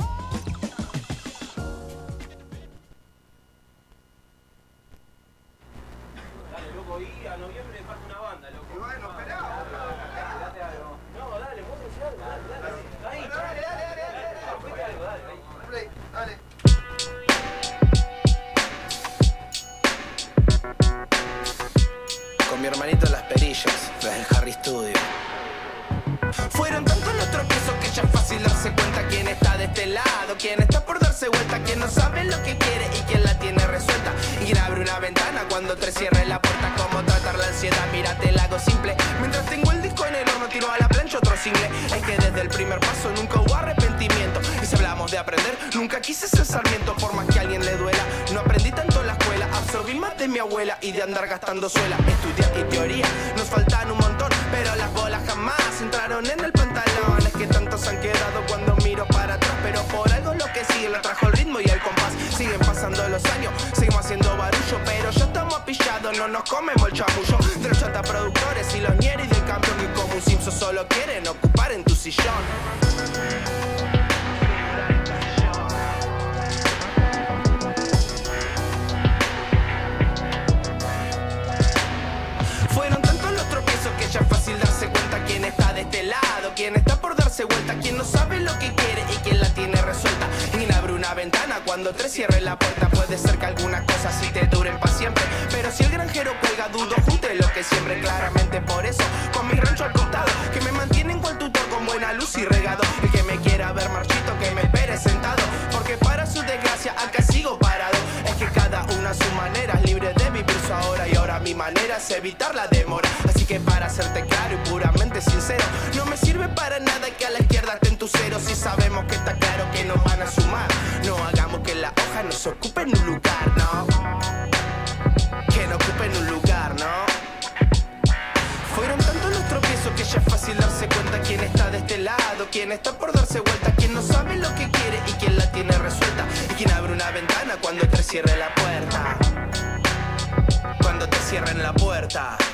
Cuando te cierre la puerta. Puede ser que algunas cosas sí te duren para siempre, pero si el granjero cuelga dudo, junte lo que siempre claramente por eso. Con mi rancho al costado, que me mantienen cual tutor con buena luz y regado. El que me quiera ver marchito, que me espere sentado, porque para su desgracia acá sigo parado. Es que cada una a su manera es libre de vivir su ahora y ahora mi manera es evitar la demora. Así que para serte claro y puramente sincero, no me sirve para nada que a la izquierda estén tus ceros si sabemos que está claro que nos van a sumar. No hagamos que la hoja nos ocupe en un lugar, no. Que no ocupen un lugar, ¿no? Fueron tantos los tropiezos que ya es fácil darse cuenta quién está de este lado, quién está por darse vuelta, quién no sabe lo que quiere y quién la tiene resuelta. Y quién abre una ventana cuando te cierre la puerta. Cierren la puerta.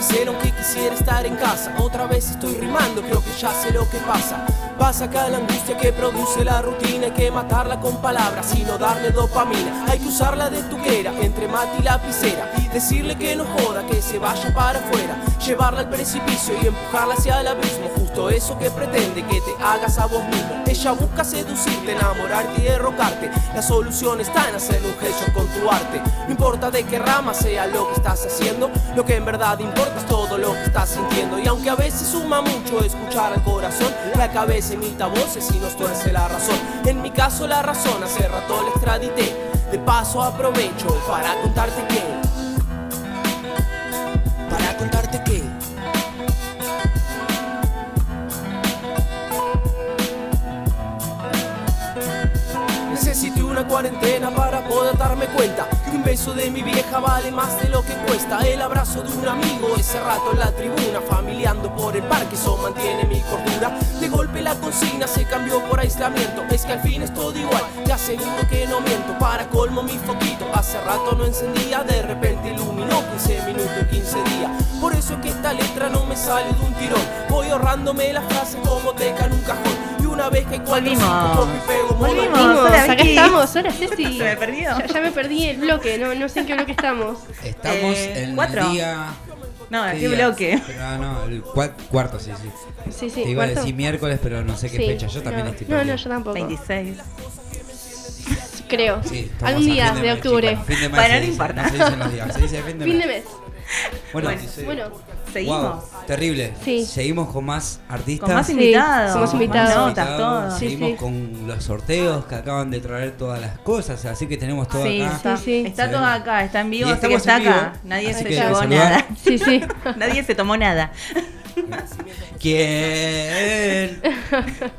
Pecera aunque quisiera estar en casa. Otra vez estoy rimando, creo que ya sé lo que pasa. Pasa acá la angustia que produce la rutina Hay que matarla con palabras y no darle dopamina. Hay que usarla de tuquera entre mate y lapicera Decirle que no joda, que se vaya para afuera. Llevarla al precipicio y empujarla hacia el abismo. Justo eso que pretende que te hagas a vos mismo. Ella busca seducirte, enamorarte y derrocarte. La solución está en hacer un gesto con tu arte. No importa de qué rama sea lo que estás haciendo. Lo que en verdad importa es todo lo que estás sintiendo. Y aunque a veces suma mucho escuchar al corazón La cabeza imita voces y nos tuerce la razón. En mi caso la razón hace rato la extradité De paso aprovecho para contarte que Necesité una cuarentena darme cuenta que un beso de mi vieja vale más de lo que cuesta. El abrazo de un amigo, ese rato en la tribuna, familiando por el parque, eso mantiene mi cordura. De golpe la consigna se cambió por aislamiento. Es que al fin es todo igual, te aseguro que no miento. Para colmo mi foquito, hace rato no encendía, de repente iluminó 15 minutos y 15 días. Por eso es que esta letra no me sale de un tirón. Voy ahorrándome las frases como teca un cajón. Una vez que Volvimos, acá Vicky. estamos, hola Ceci. Se me perdió. Ya, ya me perdí el bloque, no, no sé en qué bloque estamos. Estamos Eh, en ¿cuatro? el día. No, ¿qué día? bloque? Pero, ah, no, el cua- cuarto, sí, sí. Sí, sí, Te iba a ¿cuarto? decir miércoles, pero no sé qué Sí, fecha. Yo también no, estoy No, no, perdido. yo tampoco. 26. Creo. Sí, estamos Algún a día fin de, mes, octubre. chicos. Fin de mes Bueno, se no dice, importa. No se dicen los días, se dice fin de Fin mes. de mes. Bueno, Bueno, Seguimos. Wow, terrible. Sí. Seguimos con más artistas. Con más Sí, invitados. somos más invitados. notas, todo. Sí, Seguimos sí. con los sorteos que acaban de traer todas las cosas, así que tenemos todo Sí, acá. está, Sí, sí. está todo acá, está en vivo, así que estamos está vivo, acá. Nadie así se llevó nada. Sí, sí. Nadie se tomó nada. ¿Quién?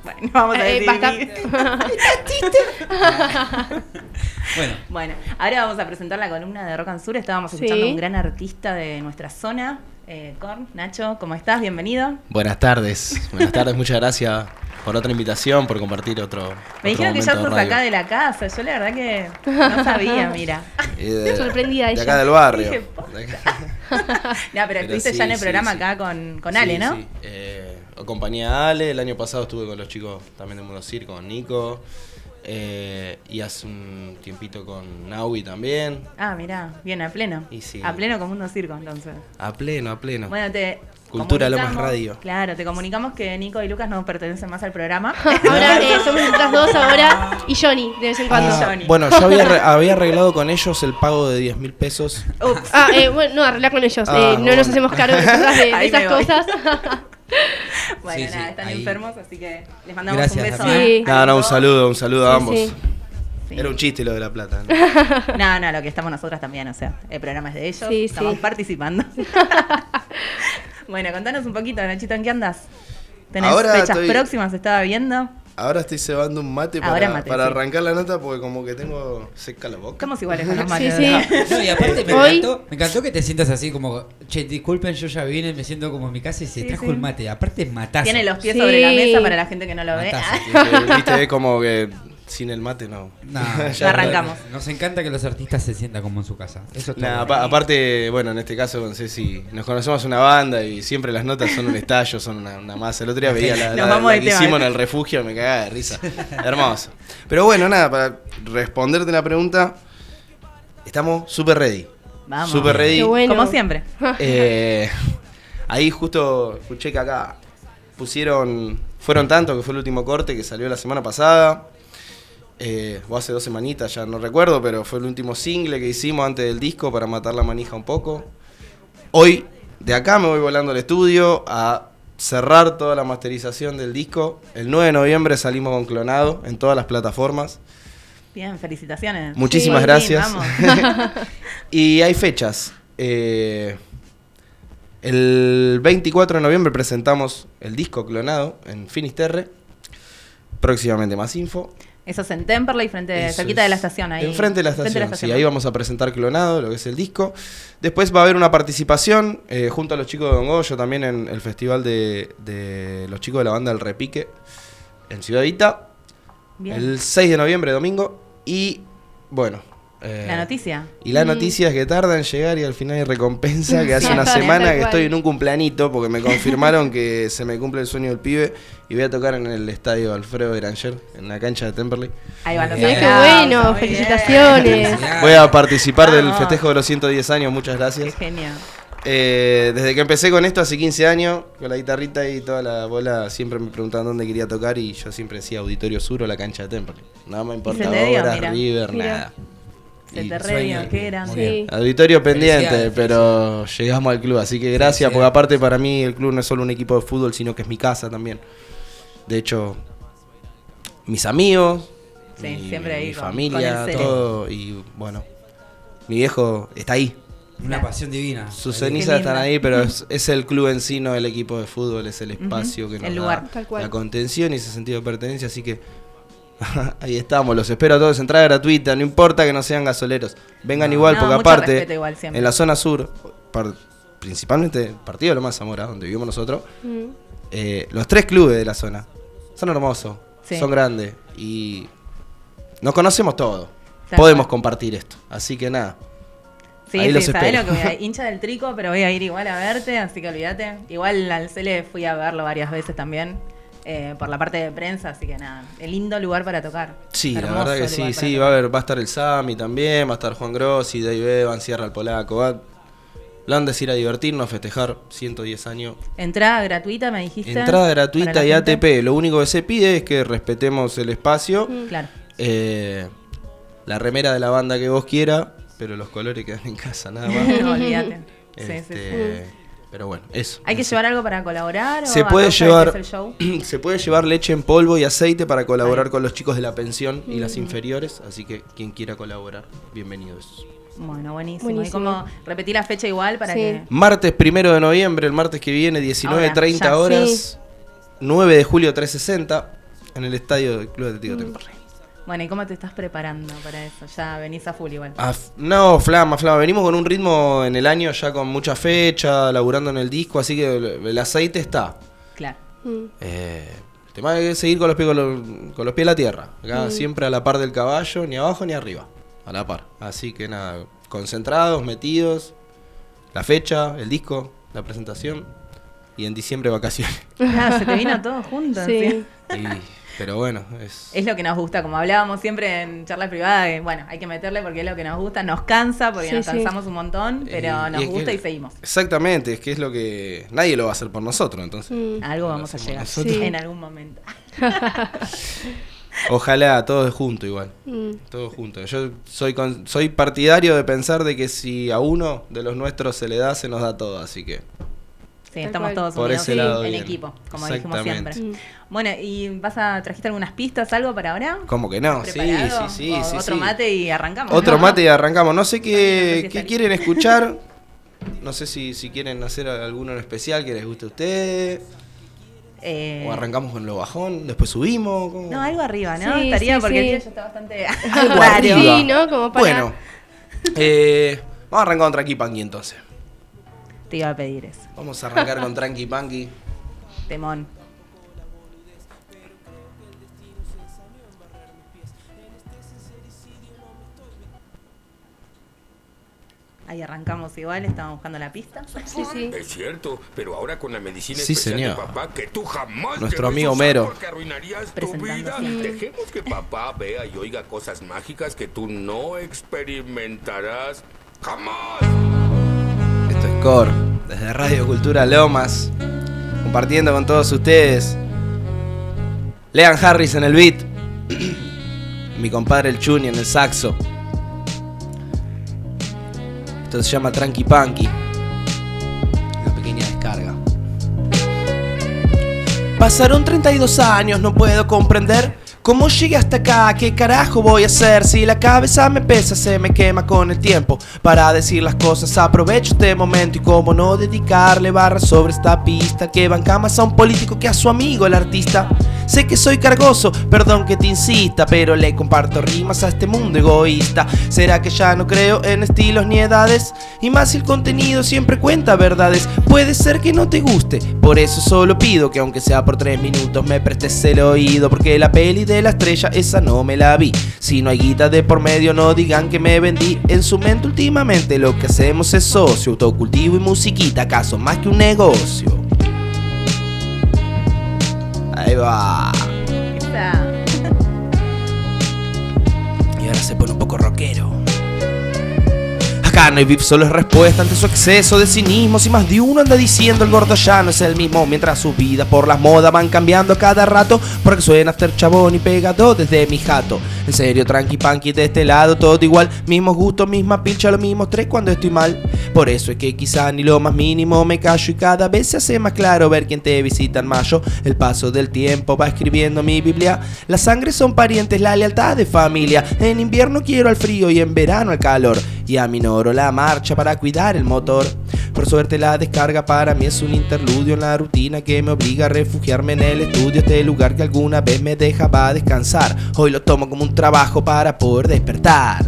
Bueno, vamos a Eh, decir. basta. Bueno, Bueno, ahora vamos a presentar la columna de Rock and Sur. Estábamos Sí. escuchando a un gran artista de nuestra zona. Eh, Korn, Nacho, ¿cómo estás? Bienvenido. Buenas tardes, buenas tardes, muchas gracias por otra invitación, por compartir otro. Me otro dijeron que ya sos de acá de la casa. Yo la verdad que no sabía, mira. Y de- Sorprendida de ella. acá del barrio. Dije, De acá. No, pero, Pero estuviste sí, ya en el sí, programa sí. acá con, con Sí, Ale, ¿no? sí. Eh, acompañé a Ale, el año pasado estuve con los chicos también de Mundo Circo, con Nico. Eh, y hace un tiempito con Naui también. Ah, mirá, bien, a pleno. Y sí. A pleno como Mundo Circo, entonces. A pleno, a pleno. Bueno, te. Cultura Lomas comunicamos- Radio. Claro, te comunicamos que Nico y Lucas no pertenecen más al programa. Ahora eh, somos nosotras dos ahora y Johnny de vez en cuando. Ah, bueno, yo había, re- había arreglado con ellos el pago de 10 mil pesos. Ah, eh, bueno, no, arreglar con ellos. Ah, eh, no nos hacemos cargo de, de esas voy. cosas. Bueno, Sí, sí, nada, están ahí. enfermos, así que les mandamos Gracias, un beso. A- No, no, un saludo, un saludo a Sí, ambos. sí. Sí. Era un chiste lo de la plata. ¿no? No, no, lo que estamos nosotras también, o sea, el programa es de ellos, Sí, estamos sí. participando. bueno, contanos un poquito, Nachito, ¿en qué andas? ¿Tenés Ahora fechas estoy- próximas? Estaba viendo. Ahora estoy cebando un mate para, mate, para sí. arrancar la nota porque como que tengo seca la boca. Estamos iguales con los Sí, mates. sí. No, y aparte me Hoy- encantó, me encantó que te sientas así como, che, disculpen, yo ya vine, me siento como en mi casa y se Sí, trajo sí. el mate. Aparte matazo. Tiene los pies Sí. sobre la mesa para la gente que no lo ve. Matazo. Viste, viste, es como que sin el mate no. No, Ya arrancamos. Nos encanta que los artistas se sientan como en su casa. Eso está Nah, bueno. aparte, bueno, en este caso con Ceci, nos conocemos una banda y siempre las notas son un estallo, son una, una masa. El otro día veía la, Nos la- vamos la del que tema, hicimos en ¿eh? el refugio, me cagaba de risa. Hermoso. Pero bueno, nada, para responderte la pregunta, estamos super ready. Vamos. Super ready. Qué bueno. Como siempre. Eh, ahí justo escuché que acá pusieron, fueron tanto que fue el último corte que salió la semana pasada. Eh, o hace dos semanitas, ya no recuerdo, pero fue el último single que hicimos antes del disco para matar la manija un poco. Hoy, de acá me voy volando al estudio a cerrar toda la masterización del disco. El 9 de noviembre salimos con Clonado en todas las plataformas. Bien, felicitaciones. Muchísimas Sí, gracias. vamos. y hay fechas. Eh, el 24 de noviembre presentamos el disco clonado en Finisterre. Próximamente más info. Eso es en Temperley, frente, Eso cerquita de la es estación. Ahí. Enfrente de la Frente estación. Sí, ahí vamos a presentar clonado, lo que es el disco. Después va a haber una participación eh, junto a los chicos de Don Goyo también en el festival de, de los chicos de la banda El Repique en Ciudadita. Bien. El 6 de noviembre, domingo. Y bueno, Eh, La noticia. Y la Mm. noticia es que tarda en llegar y al final hay recompensa que hace Sí, una semana que estoy en un cumpleañito porque me confirmaron que se me cumple el sueño del pibe y voy a tocar en el estadio Alfredo Granger, en la cancha de Temperley. Ahí van los Mirá qué bueno, felicitaciones. Voy a participar del festejo de los 110 años, muchas gracias. Genial. Eh, desde que empecé con esto hace 15 años, con la guitarrita y toda la bola, siempre me preguntaban dónde quería tocar y yo siempre decía Auditorio Sur o la cancha de Temperley. Nada me importa se te dio, ahora, mira. River, Mira. nada. Se te qué grande. Sí. Auditorio pendiente, pero llegamos al club, así que gracias, porque aparte para mí el club no es solo un equipo de fútbol, sino que es mi casa también. De hecho, mis amigos, Sí, mi, siempre ahí mi con- familia, con todo, y bueno, mi viejo está ahí. Una pasión divina. Sus cenizas están ahí, pero es, es el club en sí, no el equipo de fútbol, es el espacio que nos el da lugar. Tal cual. la contención y ese sentido de pertenencia, así que ahí estamos, los espero a todos, entrada gratuita, no importa que no sean gasoleros, vengan No, igual, no, porque aparte, igual en la zona sur, par- principalmente el partido de Loma Zamora, donde vivimos nosotros, Mm. eh, los tres clubes de la zona son hermosos, Sí. son grandes y nos conocemos todos. Tal Podemos cual. compartir esto, así que nada. Sí, ahí sí, los sabés espero. lo que voy a hincha del trico, pero voy a ir igual a verte, así que olvídate. Igual al Cele fui a verlo varias veces también, eh, por la parte de prensa, así que nada, el lindo lugar para tocar. Sí, la verdad que sí, sí, tocar. va a haber, va a estar el Sami también, va a estar Juan Grossi, Dave Evan, Sierra el Polaco, va, la van a decir a divertirnos, a festejar 110 años. Entrada gratuita, me dijiste. Entrada gratuita y. ATP, lo único que se pide es que respetemos el espacio, Claro. eh, la remera de la banda que vos quieras, pero los colores quedan en casa, nada más. No, olvídate. Sí, sí, Este, sí. Pero bueno, eso. ¿Hay que llevar algo para colaborar? Se o puede llevar es el show? se puede llevar leche en polvo y aceite para colaborar con los chicos de la pensión y las Mm. inferiores, así que quien quiera colaborar, bienvenidos. Bueno, buenísimo. Buenísimo. ¿Y cómo repetir la fecha igual para Sí. que. Martes primero de noviembre, el martes que viene, 19.30 Ahora, ya. horas, 9 de julio 360, en el estadio del Club Atlético Temperley. Bueno, ¿y cómo te estás preparando para eso? Ya venís a full igual. No, flama, flama. Venimos con un ritmo en el año ya con mucha fecha, laburando en el disco, así que el, el aceite está. Claro. Eh, el tema es seguir con los pies, con los, con los pies en la tierra. Acá Mm. siempre a la par del caballo, ni abajo ni arriba. A la par. Así que nada, concentrados, metidos. La fecha, el disco, la presentación. Y en diciembre vacaciones. Ah, se te vino todo junto. Sí. ¿sí? Y- pero bueno, es, Es lo que nos gusta, como hablábamos siempre en charlas privadas, que, bueno, hay que meterle porque es lo que nos gusta, nos cansa porque Sí, nos sí. cansamos un montón, pero Eh, y nos que- gusta y seguimos. Exactamente, es que es lo que nadie lo va a hacer por nosotros, entonces. Mm. Algo vamos a llegar nosotros. en algún momento. Ojalá todos juntos igual. Mm. Todos juntos. Yo soy con- soy partidario de pensar de que si a uno de los nuestros se le da, se nos da todo, así que Sí, Tal estamos cual. todos Por unidos ese lado en bien. equipo, como dijimos Exactamente. siempre. Bueno, ¿y vas a trajiste algunas pistas, algo para ahora? ¿Cómo que no? Sí, ¿Preparado? sí, sí, O sí, Otro sí. mate y arrancamos. Otro ¿no? mate y arrancamos. No sé qué, qué quieren escuchar. No sé si, si quieren hacer alguno en especial que les guste a ustedes. Eh, O arrancamos con lo bajón, después subimos. ¿cómo? No, algo arriba, ¿no? Sí, Estaría sí, porque sí. el día ya está bastante Algo raro. arriba. Sí, ¿no? Como para- Bueno, eh, vamos a arrancar con Tranqui Panqui entonces. Te iba a pedir eso. Vamos a arrancar con Tranqui Panqui. Temón. Ahí arrancamos igual, estamos buscando la pista. Sí, sí. Es cierto, pero ahora con la medicina Sí, especial señor. de papá que tú jamás Nuestro amigo Homero. porque arruinarías tu vida. Dejemos que papá vea y oiga cosas mágicas que tú no experimentarás jamás. Esto es Core, desde Radio Cultura Lomas, compartiendo con todos ustedes. Lean Harris en el beat, mi compadre el Chuni en el saxo. Esto se llama Tranqui Punky. Una pequeña descarga. Pasaron 32 años, no puedo comprender cómo llegué hasta acá, qué carajo voy a hacer si la cabeza me pesa, se me quema con el tiempo. Para decir las cosas aprovecho este momento y cómo no dedicarle barra sobre esta pista que banca más a un político que a su amigo el artista. Sé que soy cargoso, perdón que te insista, pero le comparto rimas a este mundo egoísta. ¿Será que ya no creo en estilos ni edades? Y más si el contenido siempre cuenta verdades. Puede ser que no te guste, por eso solo pido que aunque sea por tres minutos me prestes el oído. Porque la peli de la estrella, esa no me la vi. Si no hay guita de por medio, no digan que me vendí. En su mente últimamente lo que hacemos es socio, autocultivo y musiquita, acaso más que un negocio. Ahí va. Y ahora se pone un poco rockero. Acá no hay beef, solo es respuesta ante su exceso de cinismo. Si más de uno anda diciendo el gordo ya no es el mismo. Mientras sus vidas por las modas van cambiando a cada rato. Porque suena after chabón y pegado desde mi jato. En serio, tranqui panqui de este lado, todo igual. Mismos gustos, misma pincha, los mismos tres cuando estoy mal. Por eso es que quizá ni lo más mínimo me callo. Y cada vez se hace más claro ver quién te visita en mayo. El paso del tiempo va escribiendo mi Biblia. La sangre son parientes, la lealtad de familia. En invierno quiero al frío y en verano al calor. Y la marcha para cuidar el motor. Por suerte la descarga para mí es un interludio en la rutina que me obliga a refugiarme en el estudio. Este lugar que alguna vez me dejaba descansar. Hoy lo tomo como un trabajo para poder despertar.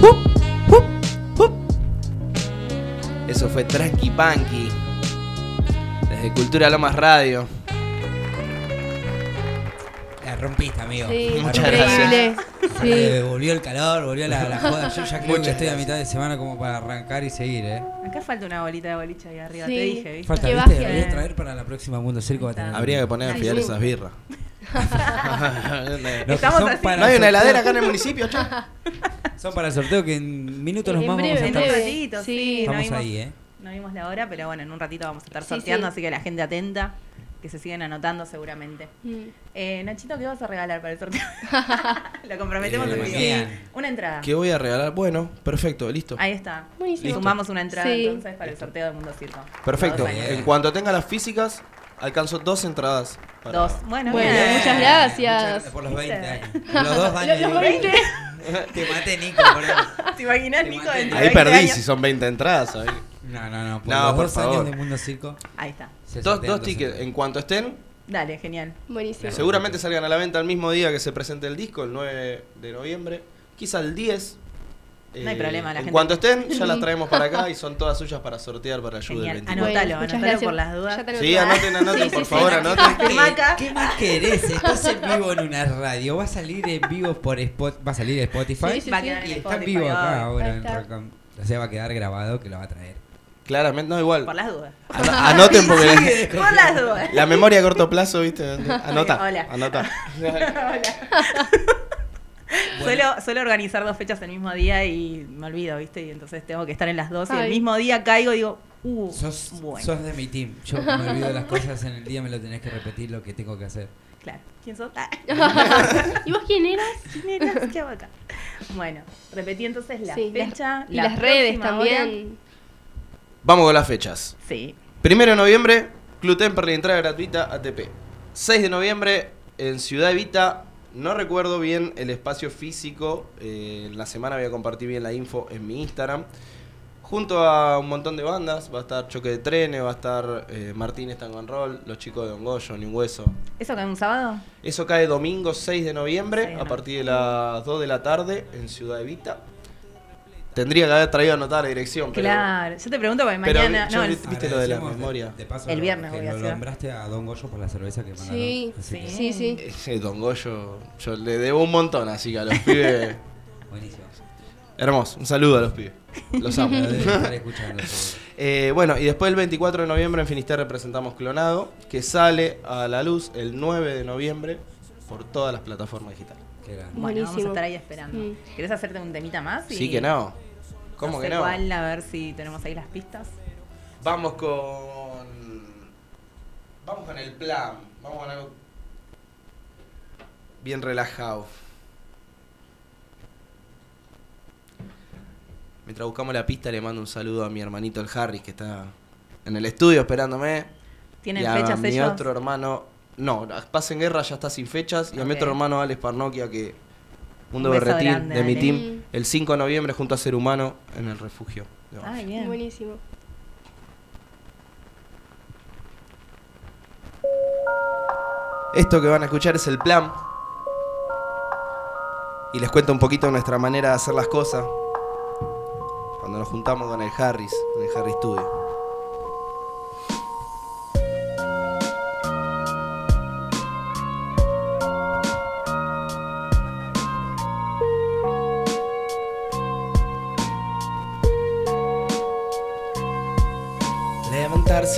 Uh, uh, uh. Eso fue Tranqui Panqui. Desde Cultura Lomas Radio. La rompiste, amigo. Sí, La Muchas rompiste. Sí. Eh, volvió el calor, volvió la, la joda. Yo ya creo que estoy a gracias. mitad de semana como para arrancar y seguir, ¿eh? Acá falta una bolita de boliche ahí arriba, Sí. te dije, ¿viste? Falta, ¿viste? baje. Voy a traer para la próxima Mundo Circo. Va a tener Habría que poner a enfriar Ay, esas birras. ¿No hay una heladera acá en el municipio? Son para el sorteo que en minutos nos En vamos breve, a en estar. un breve. ratito, Sí. no Estamos vimos- ahí, ¿eh? No vimos la hora, pero bueno, en un ratito vamos a estar Sí, sorteando, sí. así que la gente atenta, que se siguen anotando seguramente. Mm. Eh, Nachito, ¿qué vas a regalar para el sorteo? Lo comprometemos Eh, en quedan. Una entrada. ¿Qué voy a regalar? Bueno, perfecto, listo. Ahí está. Buenísimo. Sumamos una entrada Sí. entonces para el sorteo del Mundo Circo. Perfecto. En cuanto tenga las físicas, alcanzo dos entradas. para- Dos. Bueno, Bueno, bien. muchas gracias. Muchas- por los 20 ¿Viste? años. Por los dos años. Los digo. 20. Te maté, Nico. por eso. ¿Te imaginas, Te Nico? maté. dentro de Ahí 20 perdí años? si son 20 entradas. ahí. No, no, no. Por No, los por dos favor. años de Mundo Circo. Ahí está. Dos, dos tickets. En cuanto estén, Dale, genial. Buenísimo. seguramente salgan a la venta el mismo día que se presente el disco, el 9 de noviembre. Quizá el 10. No hay Eh, problema, la En gente- cuanto estén, ya las traemos para acá y son todas suyas para sortear para ayuda Genial. del 29. Anótalo, muchas anótalo gracias. por las dudas. Ya Sí, anoten, anoten, Sí, por sí, sí. favor, anoten. ¿Qué, Maca. qué más querés? Estás en vivo en una radio. Va a salir en vivo por Spot, va a salir en Spotify. Sí, sí, Va a sí. quedar Y en está en Spotify, vivo acá ahora Ahí en está. Rock and- O sea, va a quedar grabado que lo va a traer. Claramente, no, igual. Por las dudas. Ano- Anoten porque Por las dudas. la memoria a corto plazo, ¿viste? Anota. Hola. Anota. Suelo, suelo organizar dos fechas el mismo día y me olvido, ¿viste? Y entonces tengo que estar en las dos y el mismo día caigo y digo, uh, Sos, bueno. sos de mi team. Yo me olvido de las cosas en el día, me lo tenés que repetir lo que tengo que hacer. Claro. ¿Quién sos? Ah. ¿Y vos quién eras? ¿Quién eras? ¿Qué hago acá? Bueno, repetí entonces la Sí, fecha. Y la las redes hora. Vamos con las fechas. Sí. Primero de noviembre, Club Temperley, entrada gratuita ATP. 6 de noviembre, en Ciudad Evita, no recuerdo bien el espacio físico. eh, en la semana voy a compartir bien la info en mi Instagram. Junto a un montón de bandas, va a estar Choque de Trenes, va a estar eh, Martínez Tango Roll, los chicos de Don Goyo, Ni Hueso. ¿Eso cae un sábado? Eso cae domingo 6 de noviembre, 6 de a partir de las 2 de la tarde, en Ciudad Evita. Tendría que haber traído anotada la dirección, pero... Claro. Yo te pregunto porque pero mañana. yo no, el- vi- ¿Viste lo de la memoria? De, paso, El lo- viernes voy a lo hacer. nombraste a Don Goyo por la cerveza que mandaron. Sí, que- sí, sí. Ese Don Goyo, yo le debo un montón, así que a los pibes. Buenísimo. Hermoso, un saludo a los pibes. Los amo. Eh, bueno, y después el 24 de noviembre en Finisterre presentamos Clonado, que sale a la luz el 9 de noviembre por todas las plataformas digitales. Grande. Bueno, vamos a Buenísimo. estar ahí esperando. Mm. ¿Querés hacerte un temita más? Y- Sí que no. ¿Cómo no que sé no? cuál, a ver si tenemos ahí las pistas. Vamos con. Vamos con el plan. Vamos con algo. Bien relajado. Mientras buscamos la pista, le mando un saludo a mi hermanito el Harry, que está en el estudio esperándome. ¿Tienen y a fechas mi ellos? otro hermano. No, Paz en Guerra ya está sin fechas. Y a mi otro hermano Alex Parnoquia, que. Mundo Berretín, grande, de mi team. El 5 de noviembre junto a Ser Humano en el refugio. Ay, bien. Buenísimo. Esto que van a escuchar es el plan. Y les cuento un poquito nuestra manera de hacer las cosas. Cuando nos juntamos con el Harris, en el Harris Studio.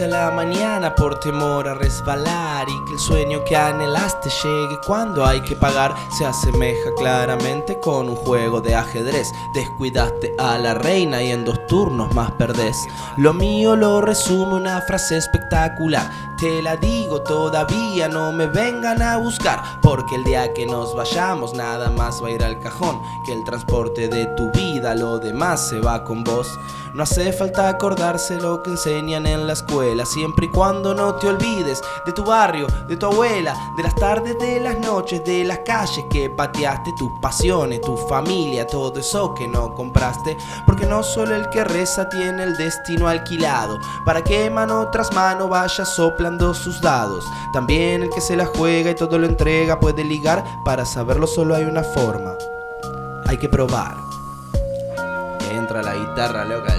La mañana por temor a resbalar y que el sueño que anhelaste llegue cuando hay que pagar se asemeja claramente con un juego de ajedrez. Descuidaste a la reina y en dos turnos más perdés. Lo mío lo resume una frase espectacular. Te la digo todavía, no me vengan a buscar, porque el día que nos vayamos nada más va a ir al cajón, que el transporte de tu vida, lo demás se va con vos. No hace falta acordarse lo que enseñan en la escuela, siempre y cuando no te olvides de tu barrio, de tu abuela, de las tardes, de las noches, de las calles que pateaste, tus pasiones, tu familia, todo eso que no compraste, porque no solo el que reza tiene el destino alquilado, para que mano tras mano vaya soplando sus dados. También el que se la juega y todo lo entrega puede ligar, para saberlo solo hay una forma, hay que probar. La guitarra loca.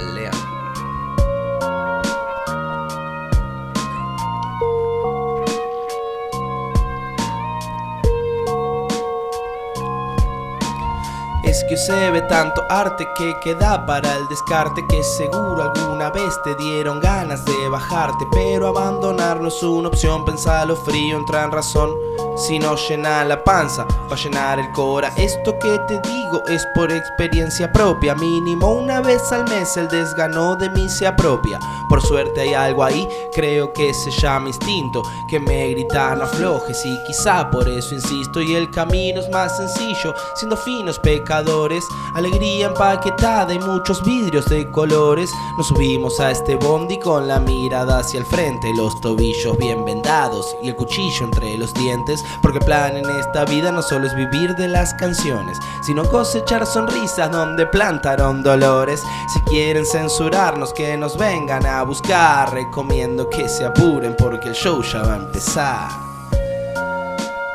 Es que se ve tanto arte que queda para el descarte Que seguro alguna vez te dieron ganas de bajarte Pero abandonar no es una opción, pensalo frío, entra en razón Si no llena la panza, va a llenar el cora. Esto que te digo es por experiencia propia. Mínimo una vez al mes el desgano de mí se apropia. Por suerte hay algo ahí, creo que se llama instinto Que me grita no aflojes y quizá por eso insisto Y el camino es más sencillo, siendo finos pecadores. Alegría empaquetada y muchos vidrios de colores. Nos subimos a este bondi con la mirada hacia el frente Los tobillos bien vendados y el cuchillo entre los dientes Porque plan en esta vida no solo es vivir de las canciones Sino cosechar sonrisas donde plantaron dolores Si quieren censurarnos que nos vengan a buscar Recomiendo que se apuren porque el show ya va a empezar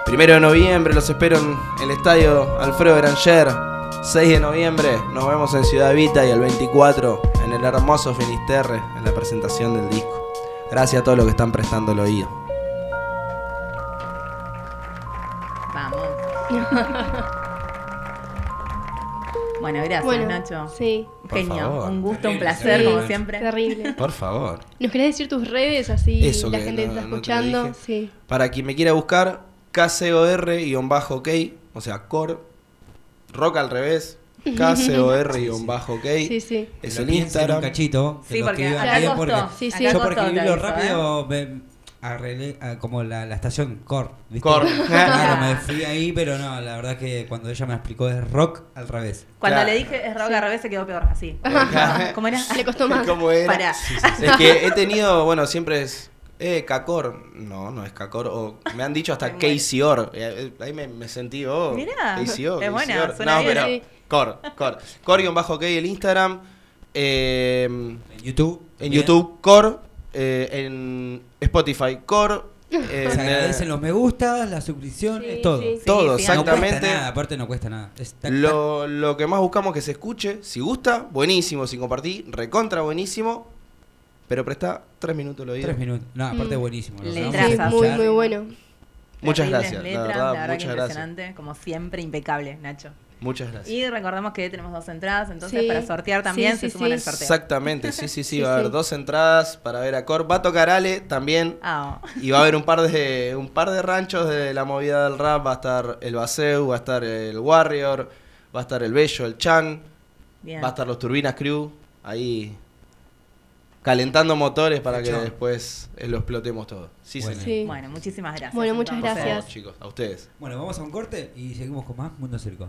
Primero de noviembre los espero en el estadio Alfredo Granger 6 de noviembre nos vemos en Ciudad Vita y el 24 en el hermoso Finisterre en la presentación del disco. Gracias a todos los que están prestando el oído. bueno, gracias, Bueno, Nacho. Sí. Genio. Un gusto, un placer, sí. como siempre. Terrible. Por favor. ¿Nos querés decir tus redes así Eso la que gente no- está escuchando? sí. Para quien me quiera buscar, KCOR-OK, o sea, core, rock al revés, KCOR-OK. Sí, sí. Es el Instagram. un cachito. que Sí, lo porque bien, costó. porque Sí, sí. Yo por escribirlo rápido me arreglé ah, como la, la estación Core. ¿viste? Core. Claro, me fui ahí, pero no, la verdad que cuando ella me explicó es rock al revés. Cuando Claro. le dije es rock al revés se quedó peor, así. ¿Cómo era? Le costó más. ¿Cómo era? Pará. Es que he tenido, bueno, siempre es. Eh, Cacor. No, no es Cacor. O me han dicho hasta Casey Or. Eh, eh, Ahí me, me sentí, oh. Mirá, Casey Or, es buena, Or. suena No, bien. pero. Cor, Cor. Cor bajo OK el Instagram. Eh, En YouTube. en. YouTube, Cor. Eh, en Spotify, Cor. eh, Se agradecen los me gusta, las suscripciones, Sí, todo. sí. Todo, sí, No exactamente. cuesta nada, aparte no cuesta nada. Es tac, tac. Lo, lo que más buscamos que se escuche, si gusta, buenísimo, si compartí, recontra buenísimo, pero presta tres minutos lo oído. Tres minutos. No, aparte Mm. buenísimo. lo Le vamos a traza. Sí, muy, escuchar. muy bueno. Muchas Terribles gracias, la letras, verdad, que gracias. impresionante, como siempre, impecable, Nacho. Muchas gracias. Y recordamos que tenemos dos entradas, entonces Sí. para sortear también Sí, se sí, suman sí. al sorteo. Exactamente, sí, sí, sí, va a haber sí. dos entradas para ver a Cor. Va a tocar Ale también. Ah, Y va a haber un par de un par de ranchos de la movida del rap. Va a estar el Baseu, va a estar el Warrior, va a estar el Bello, el Chan, bien. va a estar los Turbinas Crew ahí calentando motores para que después eh, lo explotemos todo. Sí, Bueno. señor. Sí. Bueno, muchísimas gracias. Bueno, muchas entonces. Por favor, gracias. chicos, a ustedes. Bueno, vamos a un corte y seguimos con más Mundo Circo.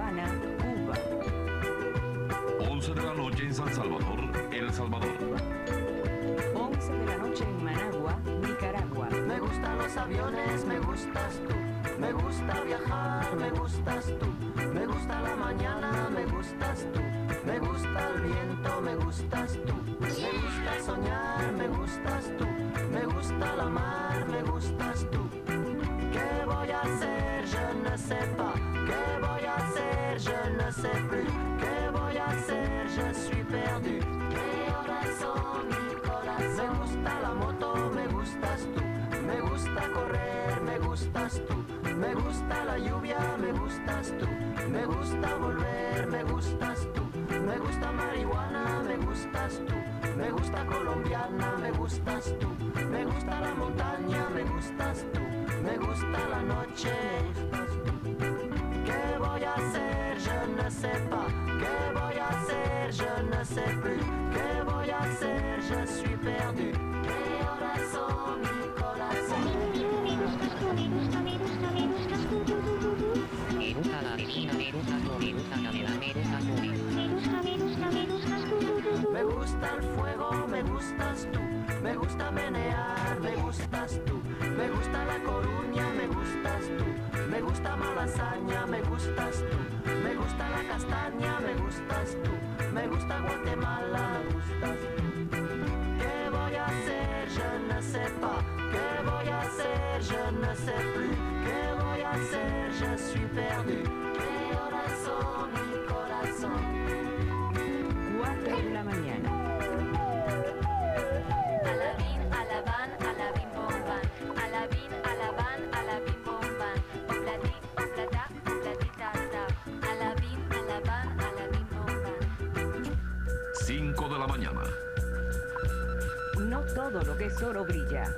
Habana, Cuba. 11 de la noche en San Salvador, El Salvador. 11 de la noche en Managua, Nicaragua. Me gustan los aviones, me gustas tú. Me gusta viajar, me gustas tú. Me gusta la mañana, me gustas tú. Me gusta el viento, me gustas tú. Me gusta soñar, me gustas tú. Me gusta la mar, me gustas tú. ¿Qué voy a hacer? Je ne sais. Sais plus. ¿Qué voy a hacer? Je suis perdu. Me gusta la moto, me gustas tú. Me gusta correr, me gustas tú. Me gusta la lluvia, me gustas tú. Me gusta volver, me gustas tú. Me gusta marihuana, me gustas tú. Me gusta colombiana, me gustas tú. Me gusta la montaña, me gustas tú. Me gusta la noche, Me gusta el fuego, me gustas tú. Me gusta menear, me gustas tú. Me gusta la coruña, me gustas tú. Me gusta malasaña, me gustas tú. Me gusta la castaña, me gustas tú. Me gusta Guatemala, me gustas tú. Pas. ¿Qué voy a? Je ne sais plus. ¿Qué voy a? Je suis perdu. Todo lo que es oro brilla.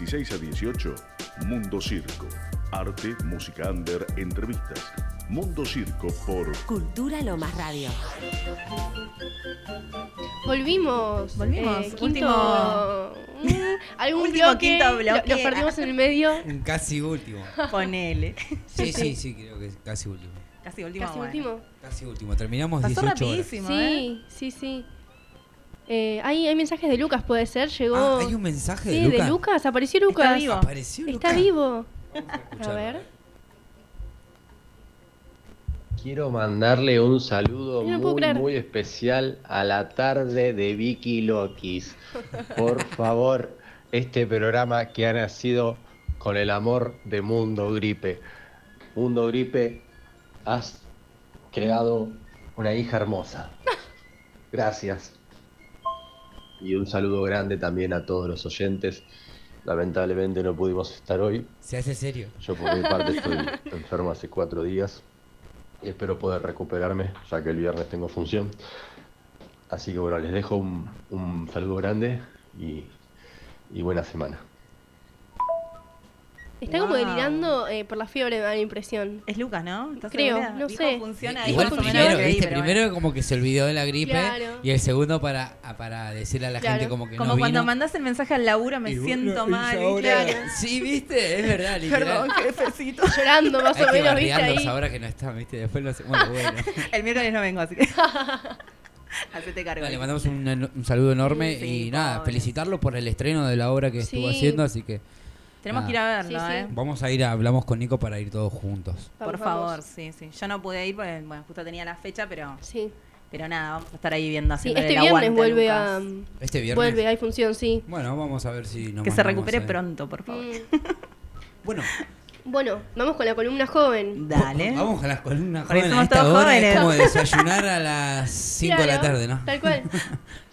16 a 18, Mundo Circo. Arte, música under, entrevistas. Mundo Circo por Cultura Lomas Radio. Volvimos. Volvimos. Eh, quinto, Último- Mm, algún Último bloque, quinto lo- bloque. Nos perdimos en el medio. Un casi último. Ponele. Sí, sí, sí, creo que es casi último. Casi último. Casi bueno. último. Casi último. Terminamos Pasó 18 horas. rapidísimo, Sí, sí, sí. Eh, hay, hay mensajes de Lucas, puede ser. Llegó. Ah, ¿hay un mensaje de Sí, Lucas? de Lucas. Apareció Lucas. vivo. Apareció Está vivo. A ver. Quiero mandarle un saludo No muy, muy especial a la tarde de Vicky Lokis. Por favor, este programa que ha nacido con el amor de Mundo Gripe. Mundo Gripe, has creado una hija hermosa. Gracias. Y un saludo grande también a todos los oyentes. Lamentablemente no pudimos estar hoy. Se hace serio. Yo por mi parte estoy enfermo hace cuatro días y espero poder recuperarme ya que el viernes tengo función. Así que bueno, les dejo un, un saludo grande y, y buena semana. Está como Wow. delirando eh, por la fiebre, me da la impresión. Es Lucas, ¿no? ¿Estás Creo, segura? no Dijo sé. funciona igual primero, creí, ¿viste? primero como que se olvidó de la gripe Claro. y el segundo para, a- para decirle a la Claro. gente como que Como no cuando vino. mandás el mensaje al laburo, me Y siento bueno, y mal. ¿viste? Sí, viste, es verdad, literal. Perdón, jefecito. Llorando más o que menos, ¿viste? Ahí. ahora que no está, viste, después no sé. Bueno, bueno. El miércoles no vengo, así que. Hacete cargo. Le mandamos un, en- un saludo enorme Sí, y nada, felicitarlo por el estreno de la obra que estuvo haciendo, así que Tenemos que ir a verlo, Sí, sí. ¿eh? vamos a ir, a- hablamos con Nico para ir todos juntos. Por favor, vamos. sí, sí. Yo no pude ir porque, bueno, justo tenía la fecha, pero. Sí. Pero nada, vamos a estar ahí viendo. Sí, haciéndole este el viernes aguante vuelve Lucas. a. Este viernes. Vuelve, hay función, sí. Bueno, vamos a ver si nos Que se recupere ahí. pronto, por favor. Mm. Bueno, Bueno, vamos con la columna joven. Dale. vamos a las columnas Porque jóvenes. A somos esta todos hora jóvenes. es como desayunar a las 5 de la tarde, ¿no? Tal cual.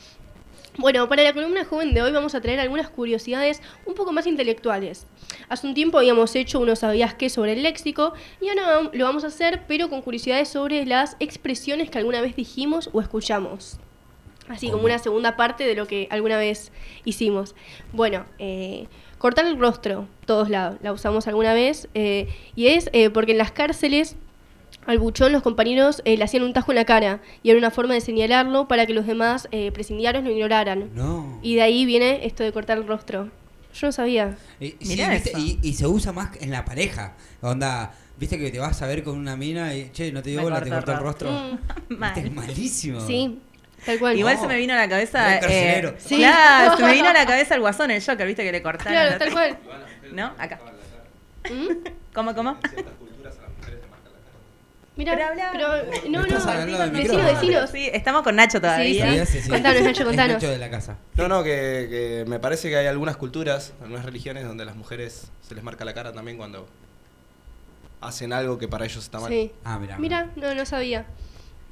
Bueno, para la columna joven de hoy vamos a traer algunas curiosidades un poco más intelectuales. Hace un tiempo habíamos hecho unos sabías qué sobre el léxico y ahora lo vamos a hacer pero con curiosidades sobre las expresiones que alguna vez dijimos o escuchamos. Así como una segunda parte de lo que alguna vez hicimos. Bueno, eh, cortar el rostro, todos la, la usamos alguna vez eh, y es eh, porque en las cárceles al buchón los compañeros eh, le hacían un tajo en la cara y era una forma de señalarlo para que los demás eh, presidiarios lo ignoraran. No. Y de ahí viene esto de cortar el rostro. Yo no sabía. Y. Y, y se usa más en la pareja. Onda, viste que te vas a ver con una mina y, che, no te Me bola, te cortó el rostro. Mm, Mal. Este es malísimo. sí, tal cual. Igual No. se me vino a la cabeza. Eh, carcelero. Sí. Claro, se me vino a la cabeza el guasón, el Joker, viste que le cortaron. Claro, tal cual. ¿No? Acá. ¿Mm? ¿Cómo, cómo? Mira, Pero habla- pero, no, no, decinos, micrófono. decinos. Sí, estamos con Nacho todavía. Sí, Sí, sí, sí. Contanos, Nacho, contanos. Nacho de la casa. No, no, que, que me parece que hay algunas culturas, algunas religiones donde las mujeres se les marca la cara también cuando hacen algo que para ellos está mal. Sí. Ah, mira. Mira, no, no sabía.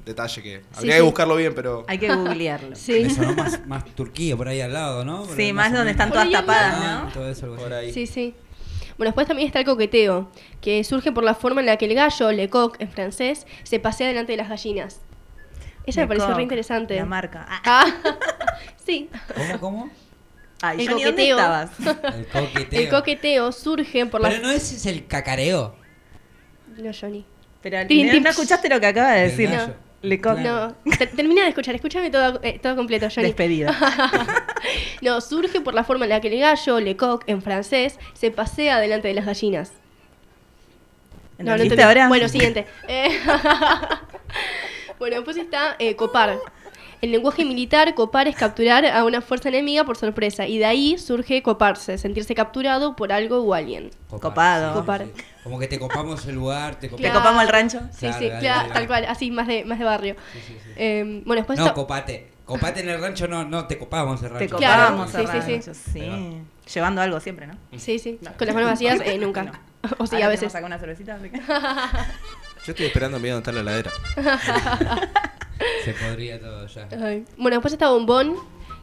Detalle que habría sí. que buscarlo bien, pero Hay que googlearlo. Sí. Me sonó más, más Turquía por ahí al lado, ¿no? Por Sí, más donde están todas tapadas, Ah, ¿no? todo eso, por ahí. Sí, sí. Bueno, después también está el coqueteo, que surge por la forma en la que el gallo, le coq en francés, se pasea delante de las gallinas. Esa me pareció re interesante. La marca. Ah, Ah, sí. ¿Cómo, cómo? Ay, El Johnny, ¿dónde coqueteo. estabas? El coqueteo. El coqueteo surge por la... Pero no ese es el cacareo. No, Johnny. Pero no, no escuchaste lo que acaba de decir. gallo. Le No, Ter- termina de escuchar, escúchame todo, eh, todo completo, Johnny. Despedido. no, surge por la forma en la que el gallo, le coq en francés, se pasea delante de las gallinas. No, no ¿Entendiste entendí. ahora? Bueno, siguiente. Eh, bueno, después está eh, copar. En lenguaje militar, copar es capturar a una fuerza enemiga por sorpresa. Y de ahí surge coparse, sentirse capturado por algo o alguien. Copado. sí, Copar. sí. Como que te copamos el lugar, te ¿Te copamos. copamos el rancho? Sí, Claro, sí, dale, claro, dale, tal cual, así, más de, más de barrio. Eh, bueno, después No, copate. Copate en el rancho, no, no, te copamos el rancho. Te Claro, copamos sí, el sí, sí. rancho, sí. Llevando algo siempre, ¿no? Sí, sí, con las manos vacías, eh, nunca. O sí, Ahora a veces. una cervecita. así que- yo estoy esperando miedo donde está la heladera. Se podría todo ya. Ay. Bueno, después está bombón,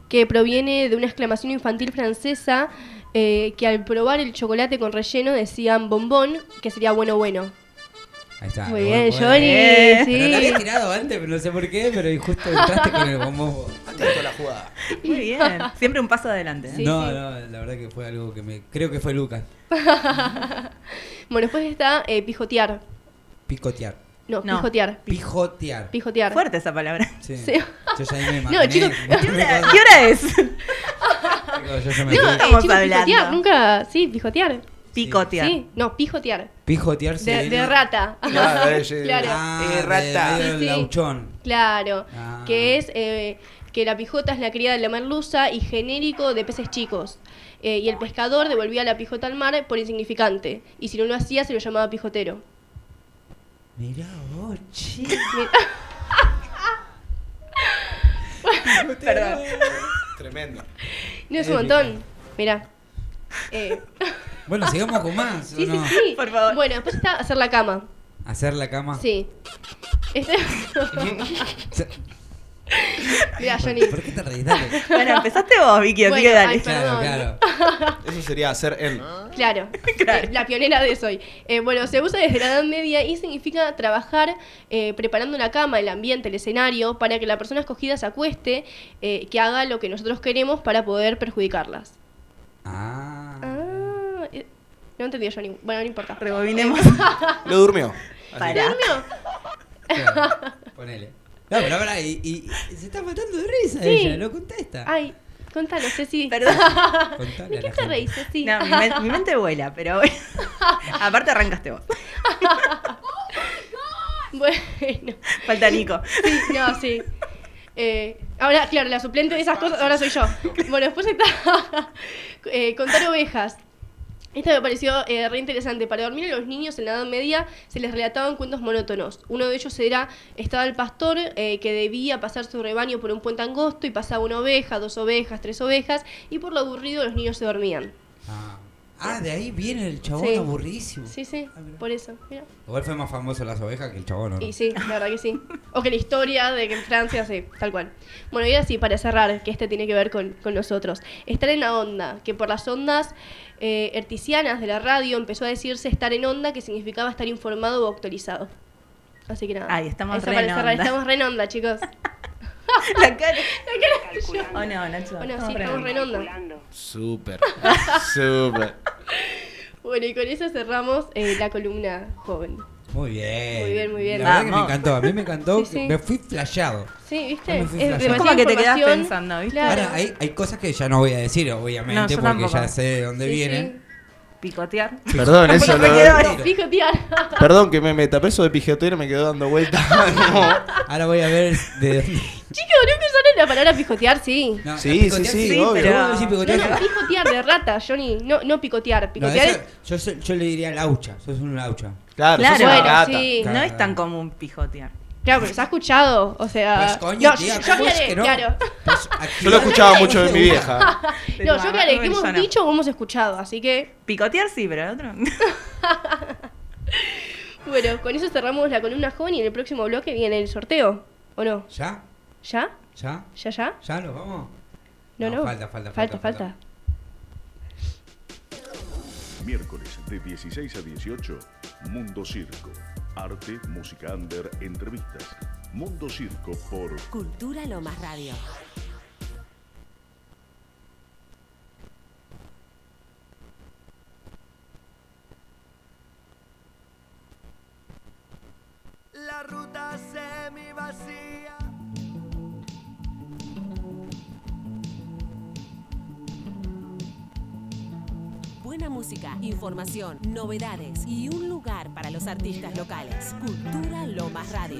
que proviene de una exclamación infantil francesa eh, que al probar el chocolate con relleno decían bombón, que sería bueno bueno. Ahí está. Muy bien, bueno. Johnny, Eh, sí. Pero la había tirado antes, pero no sé por qué, pero justo entraste con el bombo. Atento a la jugada. Muy bien. Siempre un paso adelante. ¿eh? no, no, la verdad que fue algo que me. Creo que fue Lucas. bueno, después está eh, pijotear. Picotear. No, No. pijotear. Pijotear. Pijotear. Fuerte esa palabra. Sí. Sí. Yo ya me No, imaginé. chicos, ¿Qué hora, qué hora es? Yo ya me No, eh, estamos chicos, hablando? pijotear, nunca. Sí, pijotear. Picotear. Sí, no, pijotear. Pijotear De, sería- de rata. Claro, eh, sí. Claro. Ah, Eh, de- rata. de- Sí, del sí. lauchón. Claro, Ah. que es eh, que la pijota es la cría de la merluza y genérico de peces chicos. Eh, y el pescador devolvía la pijota al mar por insignificante. Y si no lo hacía, se lo llamaba pijotero. Mirá vos, che. Perdón. Tremendo. No es un montón. Mirá. Eh, Bueno, sigamos con más, sí, sí, sí. Por favor. Bueno, después está hacer la cama. Hacer la cama. Sí. Este... Mirá, Johnny. ¿Por qué te reís? Dale. Bueno, empezaste vos, Vicky, así Bueno, que dale. ay, Claro, claro. Eso sería hacer en. Claro, eh, la pionera de eso hoy. Eh, bueno, se usa desde la Edad Media y significa trabajar eh, preparando la cama, el ambiente, el escenario, para que la persona escogida se acueste, eh, que haga lo que nosotros queremos para poder perjudicarlas. Ah. Ah, eh, no entendió Johnny. Bueno, no importa. Rebobinemos. Lo durmió. Para. ¿Durmió? Claro, Ponele. No, pero ahora, y, y- y se está matando de risa Sí. ella, no contesta. Ay, contalo, Ceci. Perdón. Contale ¿De a qué la te gente. reís, Ceci? No, mi, men- mi mente vuela, pero bueno. Aparte arrancaste vos. Bueno. Falta Nico. Sí, no, sí. Eh, ahora, claro, la suplente de esas cosas, ahora soy yo. Bueno, después está eh, contar ovejas. Esta me pareció eh, re interesante. Para dormir a los niños en la Edad Media se les relataban cuentos monótonos. Uno de ellos era, estaba el pastor eh, que debía pasar su rebaño por un puente angosto y pasaba una oveja, dos ovejas, tres ovejas y por lo aburrido los niños se dormían. Ah. Ah, de ahí viene el chabón Sí. aburridísimo. Sí, sí, por eso. Mira. Igual fue más famoso las ovejas que el chabón, ¿o ¿no? Y sí, la verdad que sí. O que la historia de que en Francia, sí, tal cual. Bueno, y ahora sí, para cerrar, que este tiene que ver con, con nosotros. Estar en la onda, que por las ondas eh, herticianas de la radio empezó a decirse estar en onda, que significaba estar informado o actualizado. Así que nada. Ay, estamos re para en cerrar, onda. Estamos re en onda, chicos. La cara. La cara. Oh no, Nacho. Bueno, estamos sí, estamos re en onda. onda. Súper. Súper. Bueno, y con eso cerramos eh, la columna joven. Muy bien. Muy bien, muy bien. La verdad que me encantó, a mí me encantó, Sí, sí. me fui flasheado. Sí, ¿viste? Me fui Es flasheado. demasiada Como que te información. pensando, ¿viste? Claro. Ahora, hay, hay cosas que ya no voy a decir, obviamente, No, yo porque tampoco. ya sé de dónde Sí, vienen. Picotear. Perdón, eso ahí. Pijotear. Perdón que me meta, pero eso de pijotear me quedó dando vueltas. No. Ahora voy a ver de. Chicos, ¿nunca usaron la palabra pijotear? Sí. No, Sí, picotear sí, sí, sí, obvio. pero- ¿Cómo decís No, picotear? no, pijotear de rata, Johnny. No, no picotear. No, Picotear eso- es- yo, le diría laucha, sos un laucha. Claro, Claro. sos una Bueno, gata. sí. No Claro. es tan común pijotear. Claro, pero se ha escuchado. O sea. Pues, coño, no, tía, yo, claro. Pues, Yo lo escuchaba mucho de mi vieja. No, yo aclaré que hemos dicho o hemos escuchado. Así que, Picotear sí, pero el otro. bueno, con eso cerramos la columna joven y en el próximo bloque viene el sorteo. ¿O no? ¿Ya? ¿Ya? ¿Ya? ¿Ya, ya? ¿Ya nos vamos? No, No, no. falta, falta, Falta, falta, falta. Miércoles de 16 a 18, Mundo Circo. Arte, música under, entrevistas. Mundo Circo por Cultura Lomas Radio. La ruta semi vacía. Buena música, información, novedades y un lugar para los artistas locales. Cultura Lomas Radio.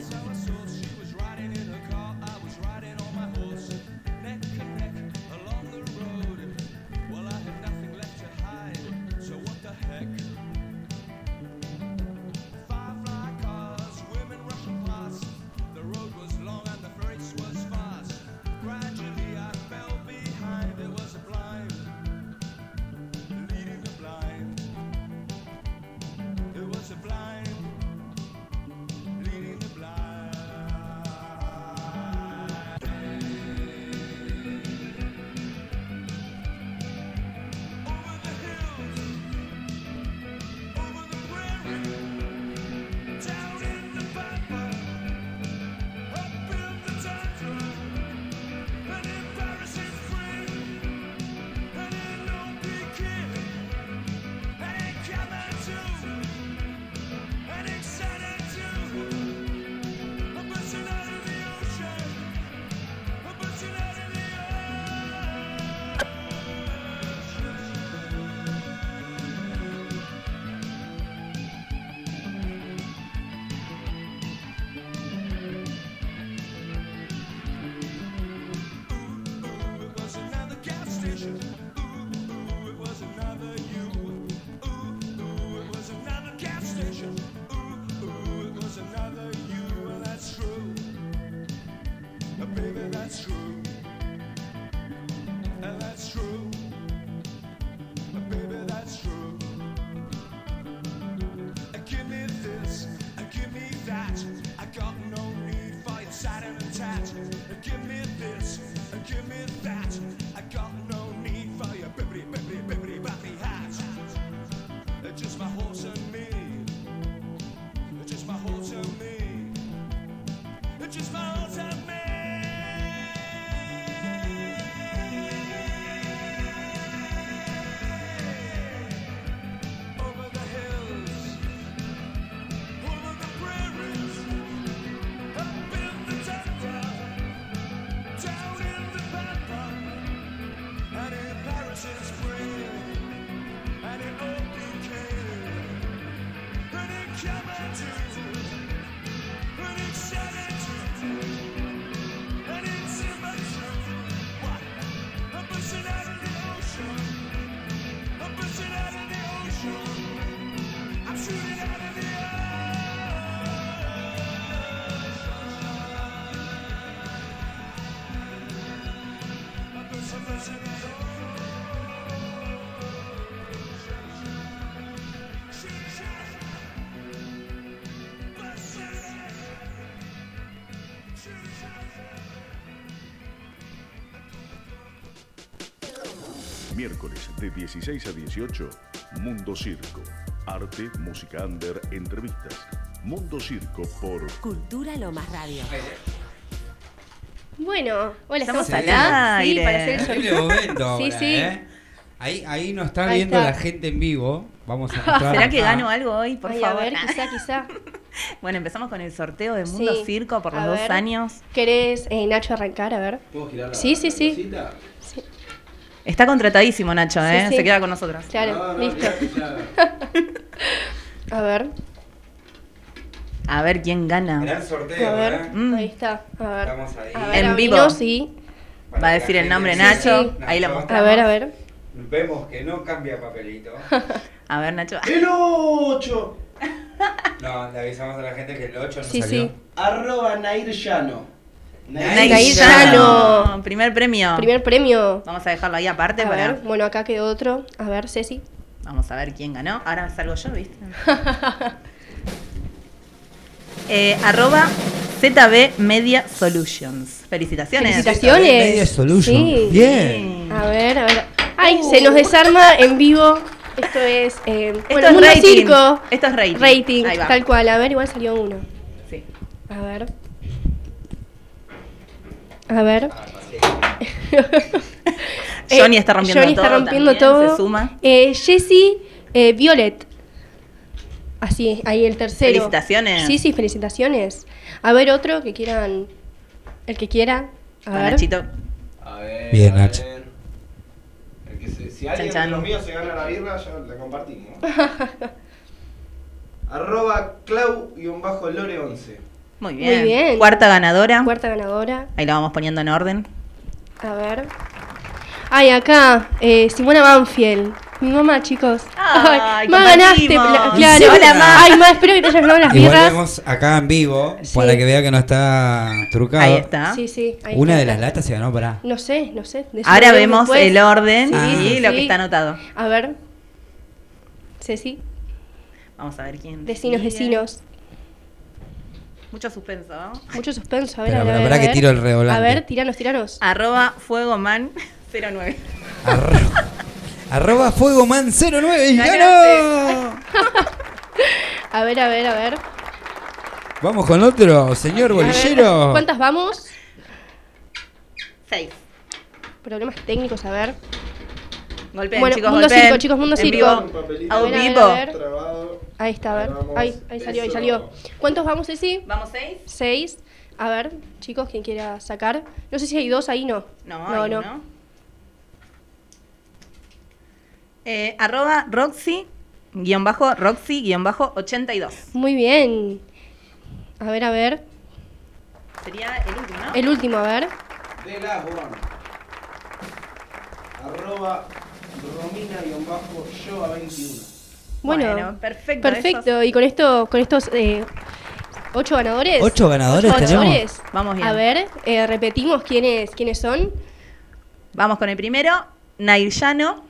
De 16 a 18, Mundo Circo. Arte, música under, entrevistas. Mundo Circo por Cultura Lomas Radio. Bueno, hola, Estamos acá. Sí, aire. para hacer el momento sí, ahora, sí. ¿eh? Ahí, ahí nos está Ahí viendo está. la gente en vivo. Vamos a mostrar ¿Será que gano algo hoy, por Ay, favor? A ver, quizá, quizá. Bueno, empezamos con el sorteo de Mundo Sí. Circo por los A dos ver. años. ¿Querés, eh, Nacho, arrancar? A ver. ¿Puedo girar la- Sí, sí, la sí. cosita? Está contratadísimo, Nacho, Sí, ¿eh? sí. Se queda con nosotros. Claro, No, no, listo. A ver, A ver quién gana. Gran sorteo, a ver. ¿eh? Mm. Ahí está. A ver. Estamos ahí. A ver, En a vivo. Vino, sí. Va a decir el nombre Sí, Nacho. sí. Ahí lo mostramos. A ver, a ver. Vemos que no cambia papelito. A ver, Nacho. ¡El 8! No, le avisamos a la gente que el 8 no Sí, salió. sí. Arroba Nair Llano. Llano. Llano. Primer premio. Primer premio. Vamos a dejarlo ahí aparte A para. ver, bueno, acá quedó otro. A ver, Ceci. Vamos a ver quién ganó. Ahora salgo yo, ¿viste? Eh, arroba ZB Media Solutions. Felicitaciones. Felicitaciones. Media Solution. Sí. Bien. A ver, a ver. Ay, se nos desarma en vivo. Esto es. Eh, bueno, es rating. Circo. Esto es rating. Rating, Ahí va. tal cual. A ver, igual salió uno. Sí. A ver. A ver. Johnny está rompiendo Johnny todo está rompiendo también, todo. se suma. Eh, Jessie eh, Violet. Así, ahí el tercero. Felicitaciones. Sí, sí, felicitaciones. A ver, otro que quieran. El que quiera. A A ver. Nachito. A ver. Bien, Nacho. ver. El que se- si alguien Chan, chan. de los míos se gana la birra, ya la compartimos. Arroba Clau-Lore11. Muy bien. Muy bien. Cuarta ganadora. Cuarta ganadora. Ahí la vamos poniendo en orden. A ver. Ay, acá, eh, Simona Banfield. Mi mamá, chicos. Ay, ma ganaste, claro. Hola, Ma. Ay, ma, espero que te hayas ganado las birras. vemos acá en vivo Sí. para que vea que no está trucado. Ahí está. Sí, sí. ahí Una está. de las latas se ganó para. No sé, no sé. Ahora vemos después. el orden Sí, y sí, lo sí. que está anotado. A ver. Ceci, Vamos a ver quién. vecinos, sigue. vecinos. Mucho suspenso, ¿no? Mucho suspenso. A ver, Pero, a ver, pero, a ver, a que ver. tiro el revolante. A ver, tiranos, tiranos. Arroba Fuegoman 09. Arroba Fuegoman09 y ganó. A ver, a ver, a ver. Vamos con otro, señor bolillero. ¿Cuántas vamos? Seis. Problemas técnicos, a ver. Golpeen, Bueno, chicos, Mundo golpeen. Circo, chicos, Mundo En Circo. vivo. A A ver, a ver, vivo. a ver. Trabado. Ahí está, a ver. Ahí. Ahí, ahí salió, ahí salió. ¿Cuántos vamos, Ceci? ¿Vamos seis? Seis. A ver, chicos, quien quiera sacar. No sé si hay dos ahí, no. No, no. hay no. uno. Eh, arroba Roxy, guion bajo, Roxy, guion bajo, 82. Muy bien. A ver, a ver. Sería el último, ¿no? El último, a ver. De la. Arroba Romina-Yo a 21. Bueno, Bueno, perfecto, Perfecto. Y con esto, con estos eh, ocho ganadores. ¿Ocho ganadores Ocho tenemos? ganadores. Vamos bien. A ver, eh, repetimos quiénes, quiénes son. Vamos con el primero, Nair Llano.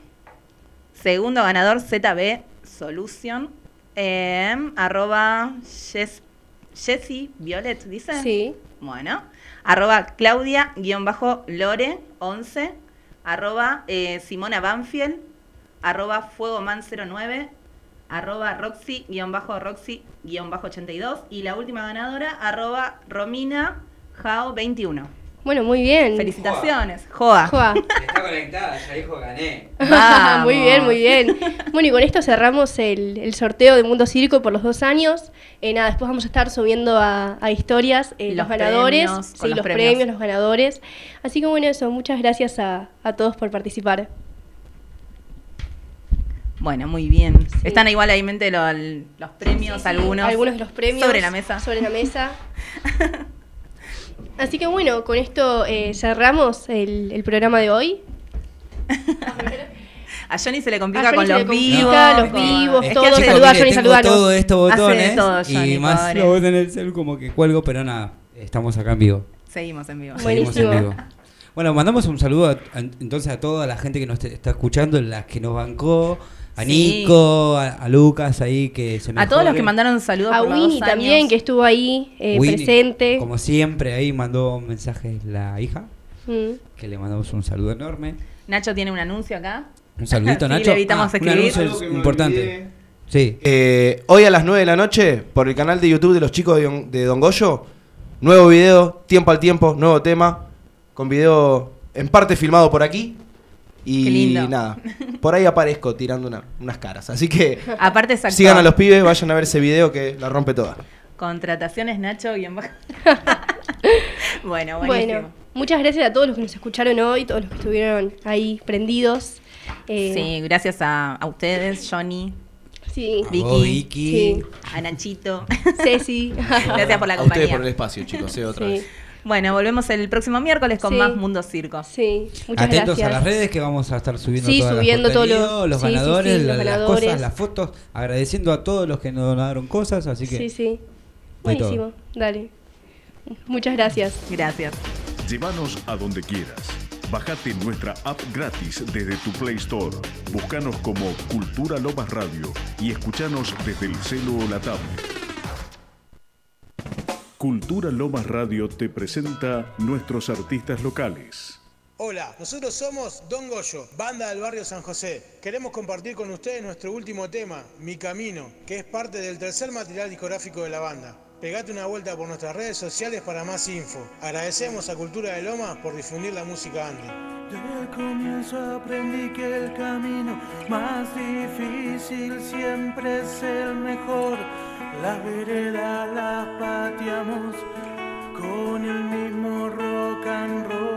Segundo ganador, ZB Solution. Eh, arroba Jess- Jessie Violet, ¿dice? Sí. Bueno. Arroba Claudia, guion bajo Lore, 11. Arroba eh, Simona Banfield. Arroba Fuegoman09. Arroba Roxy, guion bajo Roxy, guion bajo 82. Y la última ganadora, arroba Romina Jao 21. Bueno, muy bien. Felicitaciones. Joa. Joa. Está conectada, ya dijo gané. Vamos. muy bien, muy bien. Bueno, y con esto cerramos el, el sorteo de Mundo Circo por los dos años. Eh, nada, después vamos a estar subiendo a, a historias eh, los, los ganadores, premios, sí, los, los premios. premios. los ganadores. Así que bueno, eso, muchas gracias a, a todos por participar. Bueno, muy bien. Están igual ahí en mente lo- los premios, Sí, sí, algunos. Algunos de los premios. Sobre la mesa. Sobre la mesa. Así que bueno, con esto eh, cerramos el, el programa de hoy. A Johnny se le complica A con los complica, vivos. los vivos, todo. Saludá a Johnny, saludalo. todo estos botones todo, y Johnny, más pobre. lo botones en el celu como que cuelgo, pero nada, estamos acá en vivo. Seguimos en vivo. Seguimos en vivo. Bueno, mandamos un saludo a- a- entonces a toda la gente que nos te- está escuchando, las que nos bancó, a Sí. Nico, a, a Lucas ahí que se A todos los que mandaron saludos A por los Winnie dos también, años. que estuvo ahí eh, Winnie, presente. Como siempre, ahí mandó mensajes la hija, Mm. que le mandamos un saludo enorme. Nacho tiene un anuncio acá. Un saludito, Sí, Nacho. le evitamos Ah, un anuncio importante. Sí. Eh, hoy a las 9 de la noche, por el canal de YouTube de los chicos de Don, de Don Goyo, nuevo video, tiempo al tiempo, nuevo tema, con video en parte filmado por aquí. Y Qué lindo. nada, por ahí aparezco tirando una- unas caras. Así que Aparte es actor. sigan a los pibes, vayan a ver ese video que la rompe toda. Contrataciones Nacho bien bajo. bueno, buenísimo. Bueno, muchas gracias a todos los que nos escucharon hoy, todos los que estuvieron ahí prendidos. Eh, Sí, gracias a, a ustedes, Johnny, Sí. Vicky, vos, Vicky. Sí. a Nachito. Ceci. gracias por la A ustedes compañía. por el espacio, chicos, eh, otra Sí. vez. Bueno, volvemos el próximo miércoles con Sí. más Mundo Circo. Sí, muchas Atentos gracias. a las redes que vamos a estar subiendo Sí, todas las todo lo- los sí, sí, ganadores, sí, los la- las ganadores. cosas, las fotos, agradeciendo a todos los que nos donaron cosas, así que Sí, sí. todo. Buenísimo, dale. Muchas gracias. Gracias. Llévanos a donde quieras. Bájate nuestra app gratis desde tu Play Store. Búscanos como Cultura Lomas Radio y escuchanos desde el celu o la tablet. Cultura Lomas Radio te presenta nuestros artistas locales. Hola, nosotros somos Don Goyo, banda del barrio San José. Queremos compartir con ustedes nuestro último tema, Mi Camino, que es parte del tercer material discográfico de la banda. Pegate una vuelta por nuestras redes sociales para más info. Agradecemos a Cultura de Lomas por difundir la música Andy. Desde el comienzo aprendí que el camino más difícil siempre es el mejor. Las veredas las pateamos con el mismo rock and roll.